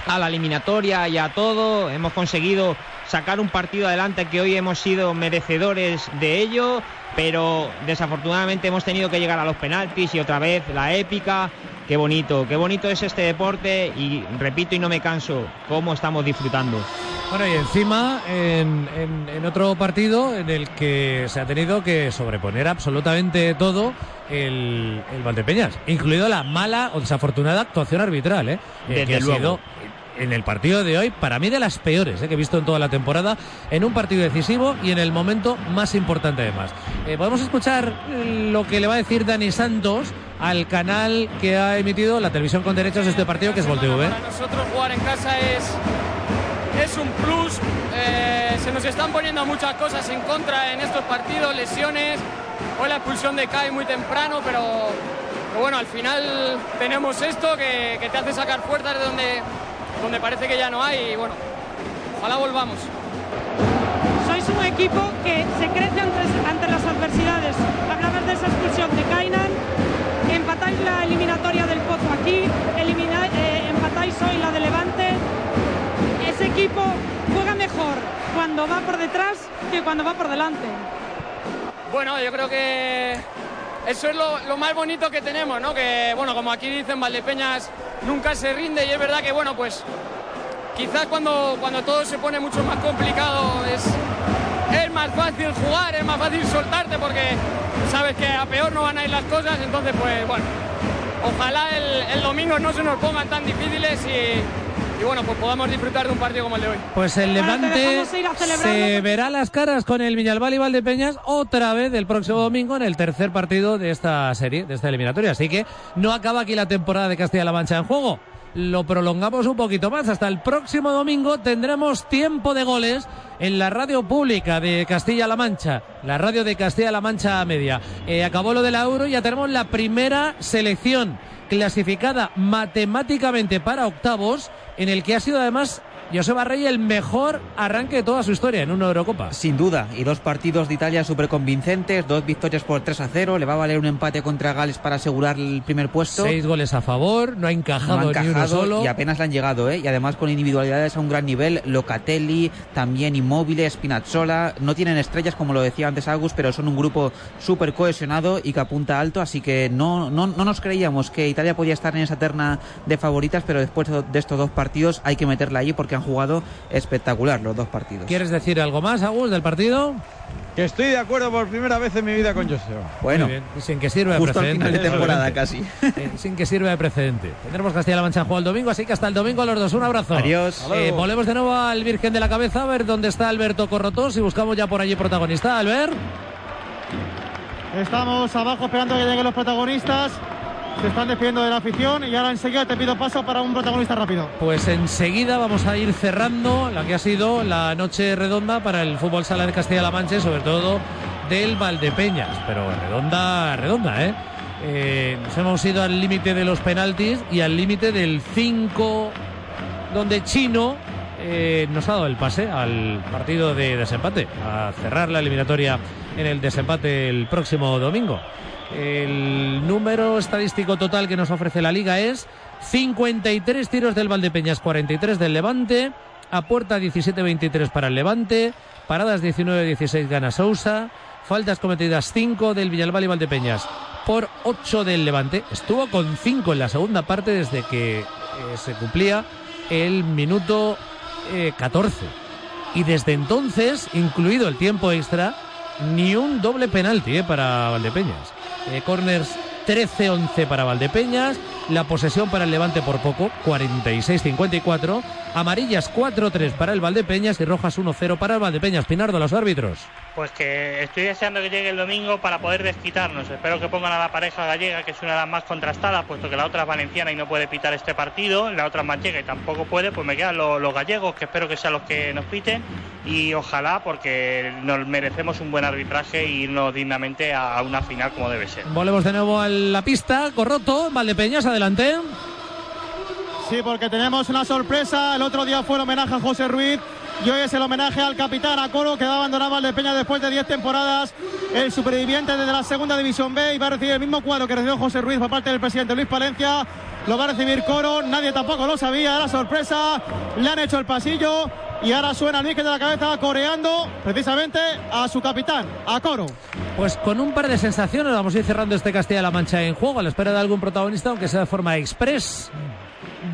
a la eliminatoria y a todo. Hemos conseguido sacar un partido adelante que hoy hemos sido merecedores de ello, pero desafortunadamente hemos tenido que llegar a los penaltis y otra vez la épica. Qué bonito, qué bonito es este deporte y repito y no me canso, cómo estamos disfrutando. Bueno, y encima, en, en- en otro partido en el que se ha tenido que sobreponer absolutamente todo el, el Valdepeñas, incluido la mala o desafortunada actuación arbitral, ¿eh? Eh, Desde que ha luego. sido en el partido de hoy, para mí de las peores ¿eh? que he visto en toda la temporada, en un partido decisivo y en el momento más importante además. Eh, Podemos escuchar lo que le va a decir Dani Santos al canal que ha emitido la televisión con derechos de este partido, que es Gol. Para nosotros jugar en casa es, es un plus. Eh, se nos están poniendo muchas cosas en contra en estos partidos, lesiones. Hoy la expulsión de Kai muy temprano, pero, pero bueno, al final tenemos esto que, que te hace sacar fuerzas de donde, donde parece que ya no hay. Y bueno, ojalá volvamos. Sois un equipo que se crece ante, ante las adversidades. Hablabas de esa expulsión de Kainan, empatáis la eliminatoria del Pozo aquí, elimina- eh, empatáis hoy la de Levante. Ese equipo juega mejor cuando va por detrás que cuando va por delante. Bueno, yo creo que eso es lo, lo más bonito que tenemos, ¿no? Que, bueno, como aquí dicen, Valdepeñas nunca se rinde y es verdad que, bueno, pues quizás cuando, cuando todo se pone mucho más complicado es, es más fácil jugar, es más fácil soltarte porque sabes que a peor no van a ir las cosas, entonces, pues, bueno, ojalá el, el domingo no se nos pongan tan difíciles y, y bueno, pues podamos disfrutar de un partido como el de hoy. Pues el Levante se verá las caras con el Viñalbal y Valdepeñas otra vez el próximo domingo en el tercer partido de esta serie, de esta eliminatoria. Así que no acaba aquí la temporada de Castilla-La Mancha en juego. Lo prolongamos un poquito más. Hasta el próximo domingo tendremos tiempo de goles en la radio pública de Castilla-La Mancha, la radio de Castilla-La Mancha Media. Eh, acabó lo del Euro y ya tenemos la primera selección clasificada matemáticamente para octavos, en el que ha sido además Joseba Rey el mejor arranque de toda su historia en una Eurocopa. Sin duda, y dos partidos de Italia súper convincentes, dos victorias por 3 a 0, le va a valer un empate contra Gales para asegurar el primer puesto. Seis goles a favor, no ha encajado, No ha ni uno encajado solo. y apenas le han llegado, ¿eh? Y además con individualidades a un gran nivel, Locatelli, también Immobile, Spinazzola, no tienen estrellas como lo decía antes Agus, pero son un grupo súper cohesionado y que apunta alto, así que no, no, no nos creíamos que Italia podía estar en esa terna de favoritas, pero después de estos dos partidos hay que meterla allí porque han jugado espectacular los dos partidos. ¿Quieres decir algo más, Agus, del partido? Que estoy de acuerdo por primera vez en mi vida con Joseba. Bueno, sin que sirva de justo al precedente. final de temporada casi. Eh, sin que sirva de precedente. Tendremos Castilla-La Mancha en juego el domingo, así que hasta el domingo a los dos. Un abrazo. Adiós. Eh, volvemos de nuevo al Virgen de la Cabeza a ver dónde está Alberto Corrotos y buscamos ya por allí protagonista. Albert. Estamos abajo esperando que lleguen los protagonistas. Se están despidiendo de la afición y ahora enseguida te pido paso para un protagonista rápido. Pues enseguida vamos a ir cerrando la que ha sido la noche redonda para el fútbol sala de Castilla-La Mancha, sobre todo del Valdepeñas. Pero redonda, redonda, ¿eh? Eh, nos hemos ido al límite de los penaltis y al límite del 5, donde Chino eh, nos ha dado el pase al partido de desempate, a cerrar la eliminatoria en el desempate el próximo domingo. El número estadístico total que nos ofrece la liga es 53 tiros del Valdepeñas, 43 del Levante, a puerta 17-23 para el Levante, paradas 19-16 gana Sousa, faltas cometidas 5 del Villalbal y Valdepeñas por 8 del Levante. Estuvo con 5 en la segunda parte desde que eh, se cumplía el minuto eh, 14. Y desde entonces, incluido el tiempo extra, ni un doble penalti eh, para Valdepeñas. Eh, corners 13-11 para Valdepeñas, la posesión para el Levante por poco, 46-54, amarillas 4-3 para el Valdepeñas y rojas 1-0 para el Valdepeñas. Pinardo, los árbitros. Pues que estoy deseando que llegue el domingo para poder desquitarnos. Espero que pongan a la pareja gallega, que es una de las más contrastadas, puesto que la otra es valenciana y no puede pitar este partido, la otra es manchega y tampoco puede, pues me quedan los, los gallegos, que espero que sean los que nos piten, y ojalá, porque nos merecemos un buen arbitraje y irnos dignamente a, a una final como debe ser. Volvemos de nuevo a la pista, Corroto, Valdepeñas, adelante. Sí, porque tenemos una sorpresa. El otro día fue el homenaje a José Ruiz y hoy es el homenaje al capitán Acoro que va a abandonar Valdepeña después de 10 temporadas. El superviviente desde la segunda división B y va a recibir el mismo cuadro que recibió José Ruiz por parte del presidente Luis Palencia. Lo va a recibir Coro, nadie tampoco lo sabía, era sorpresa. Le han hecho el pasillo y ahora suena el Virgen de la Cabeza coreando precisamente a su capitán, a Coro. Pues con un par de sensaciones vamos a ir cerrando este Castilla-La Mancha en juego a la espera de algún protagonista, aunque sea de forma express.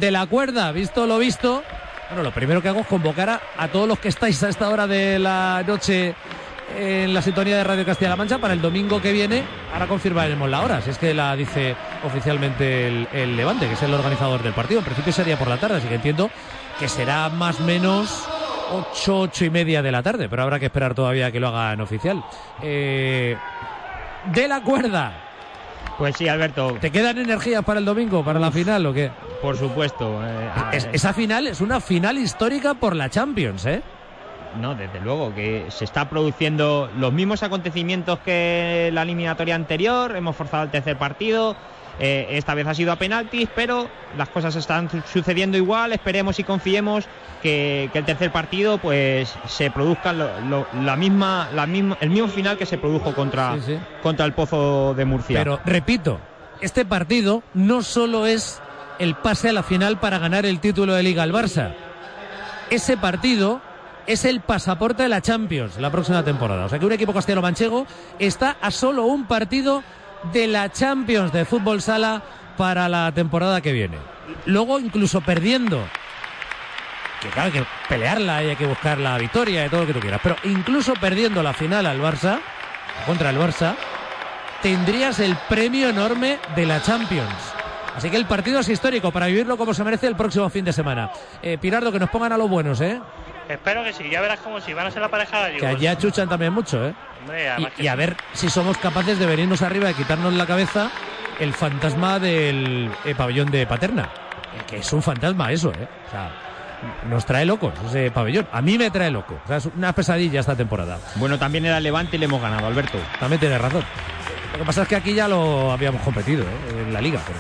De la cuerda, visto lo visto. Bueno, lo primero que hago es convocar a, todos los que estáis a esta hora de la noche en la sintonía de Radio Castilla-La Mancha para el domingo que viene. Ahora confirmaremos la hora, si es que la dice oficialmente el, el Levante, que es el organizador del partido. En principio sería por la tarde, así que entiendo que será más o menos 8, 8 y media de la tarde, pero habrá que esperar todavía que lo hagan oficial. Eh, de la cuerda. Pues sí, Alberto, ¿Te quedan energías para el domingo, para la final o qué? por supuesto. eh, Es- esa final es una final histórica por la Champions, ¿eh? No, desde luego, que se está produciendo los mismos acontecimientos que la eliminatoria anterior. Hemos forzado el tercer partido. Eh, esta vez ha sido a penaltis, pero las cosas están su- sucediendo igual. Esperemos y confiemos que, que el tercer partido pues se produzca lo- lo- la misma, la misma, el mismo final que se produjo contra, Sí, sí. contra el Pozo de Murcia. Pero repito, este partido no solo es el pase a la final para ganar el título de Liga al Barça. Ese partido es el pasaporte de la Champions la próxima temporada. O sea que un equipo castellano-manchego está a solo un partido de la Champions de fútbol sala para la temporada que viene. Luego incluso perdiendo. Que claro, hay que pelearla hay que buscar la victoria y todo lo que tú quieras. Pero incluso perdiendo la final al Barça, contra el Barça, tendrías el premio enorme de la Champions. Así que el partido es histórico para vivirlo como se merece el próximo fin de semana. Eh, Pirardo, que nos pongan a los buenos, ¿eh? Espero que sí, ya verás como si van a ser la pareja de Que allá chuchan también mucho, ¿eh? Hombre, Y, a ver si somos capaces de venirnos arriba y quitarnos la cabeza el fantasma del eh, pabellón de Paterna. Que es un fantasma eso, ¿eh? O sea, nos trae locos ese pabellón. A mí me trae loco. O sea, es una pesadilla esta temporada. Bueno, también era Levante y le hemos ganado, Alberto. También tienes razón. Lo que pasa es que aquí ya lo habíamos competido ¿eh? en la liga. Pero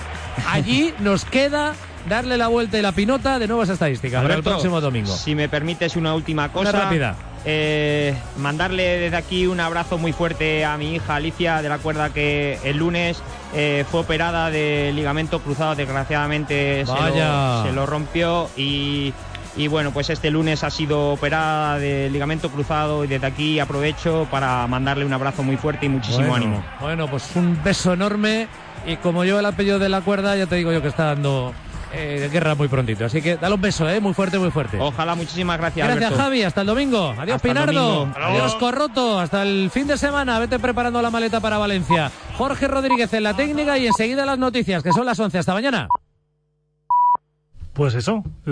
allí nos queda darle la vuelta y la pinota de nuevas estadísticas para el próximo domingo. Si me permites una última cosa. Una rápida. Eh, mandarle desde aquí un abrazo muy fuerte a mi hija Alicia de la cuerda que el lunes eh, fue operada de ligamento cruzado, desgraciadamente se lo, se lo rompió y, y bueno, pues este lunes ha sido operada de ligamento cruzado y desde aquí aprovecho para mandarle un abrazo muy fuerte y muchísimo Bueno, ánimo. Bueno, pues un beso enorme. Y como yo el apellido de la cuerda, ya te digo yo que está dando eh, guerra muy prontito. Así que dale un beso, ¿eh? Muy fuerte, muy fuerte. Ojalá, muchísimas gracias. Gracias, Alberto. Javi. Hasta el domingo. Adiós, Hasta Pinardo. domingo. Adiós, Corroto. Hasta el fin de semana. Vete preparando la maleta para Valencia. Jorge Rodríguez en la técnica y enseguida las noticias, que son las 11. Hasta mañana. Pues eso,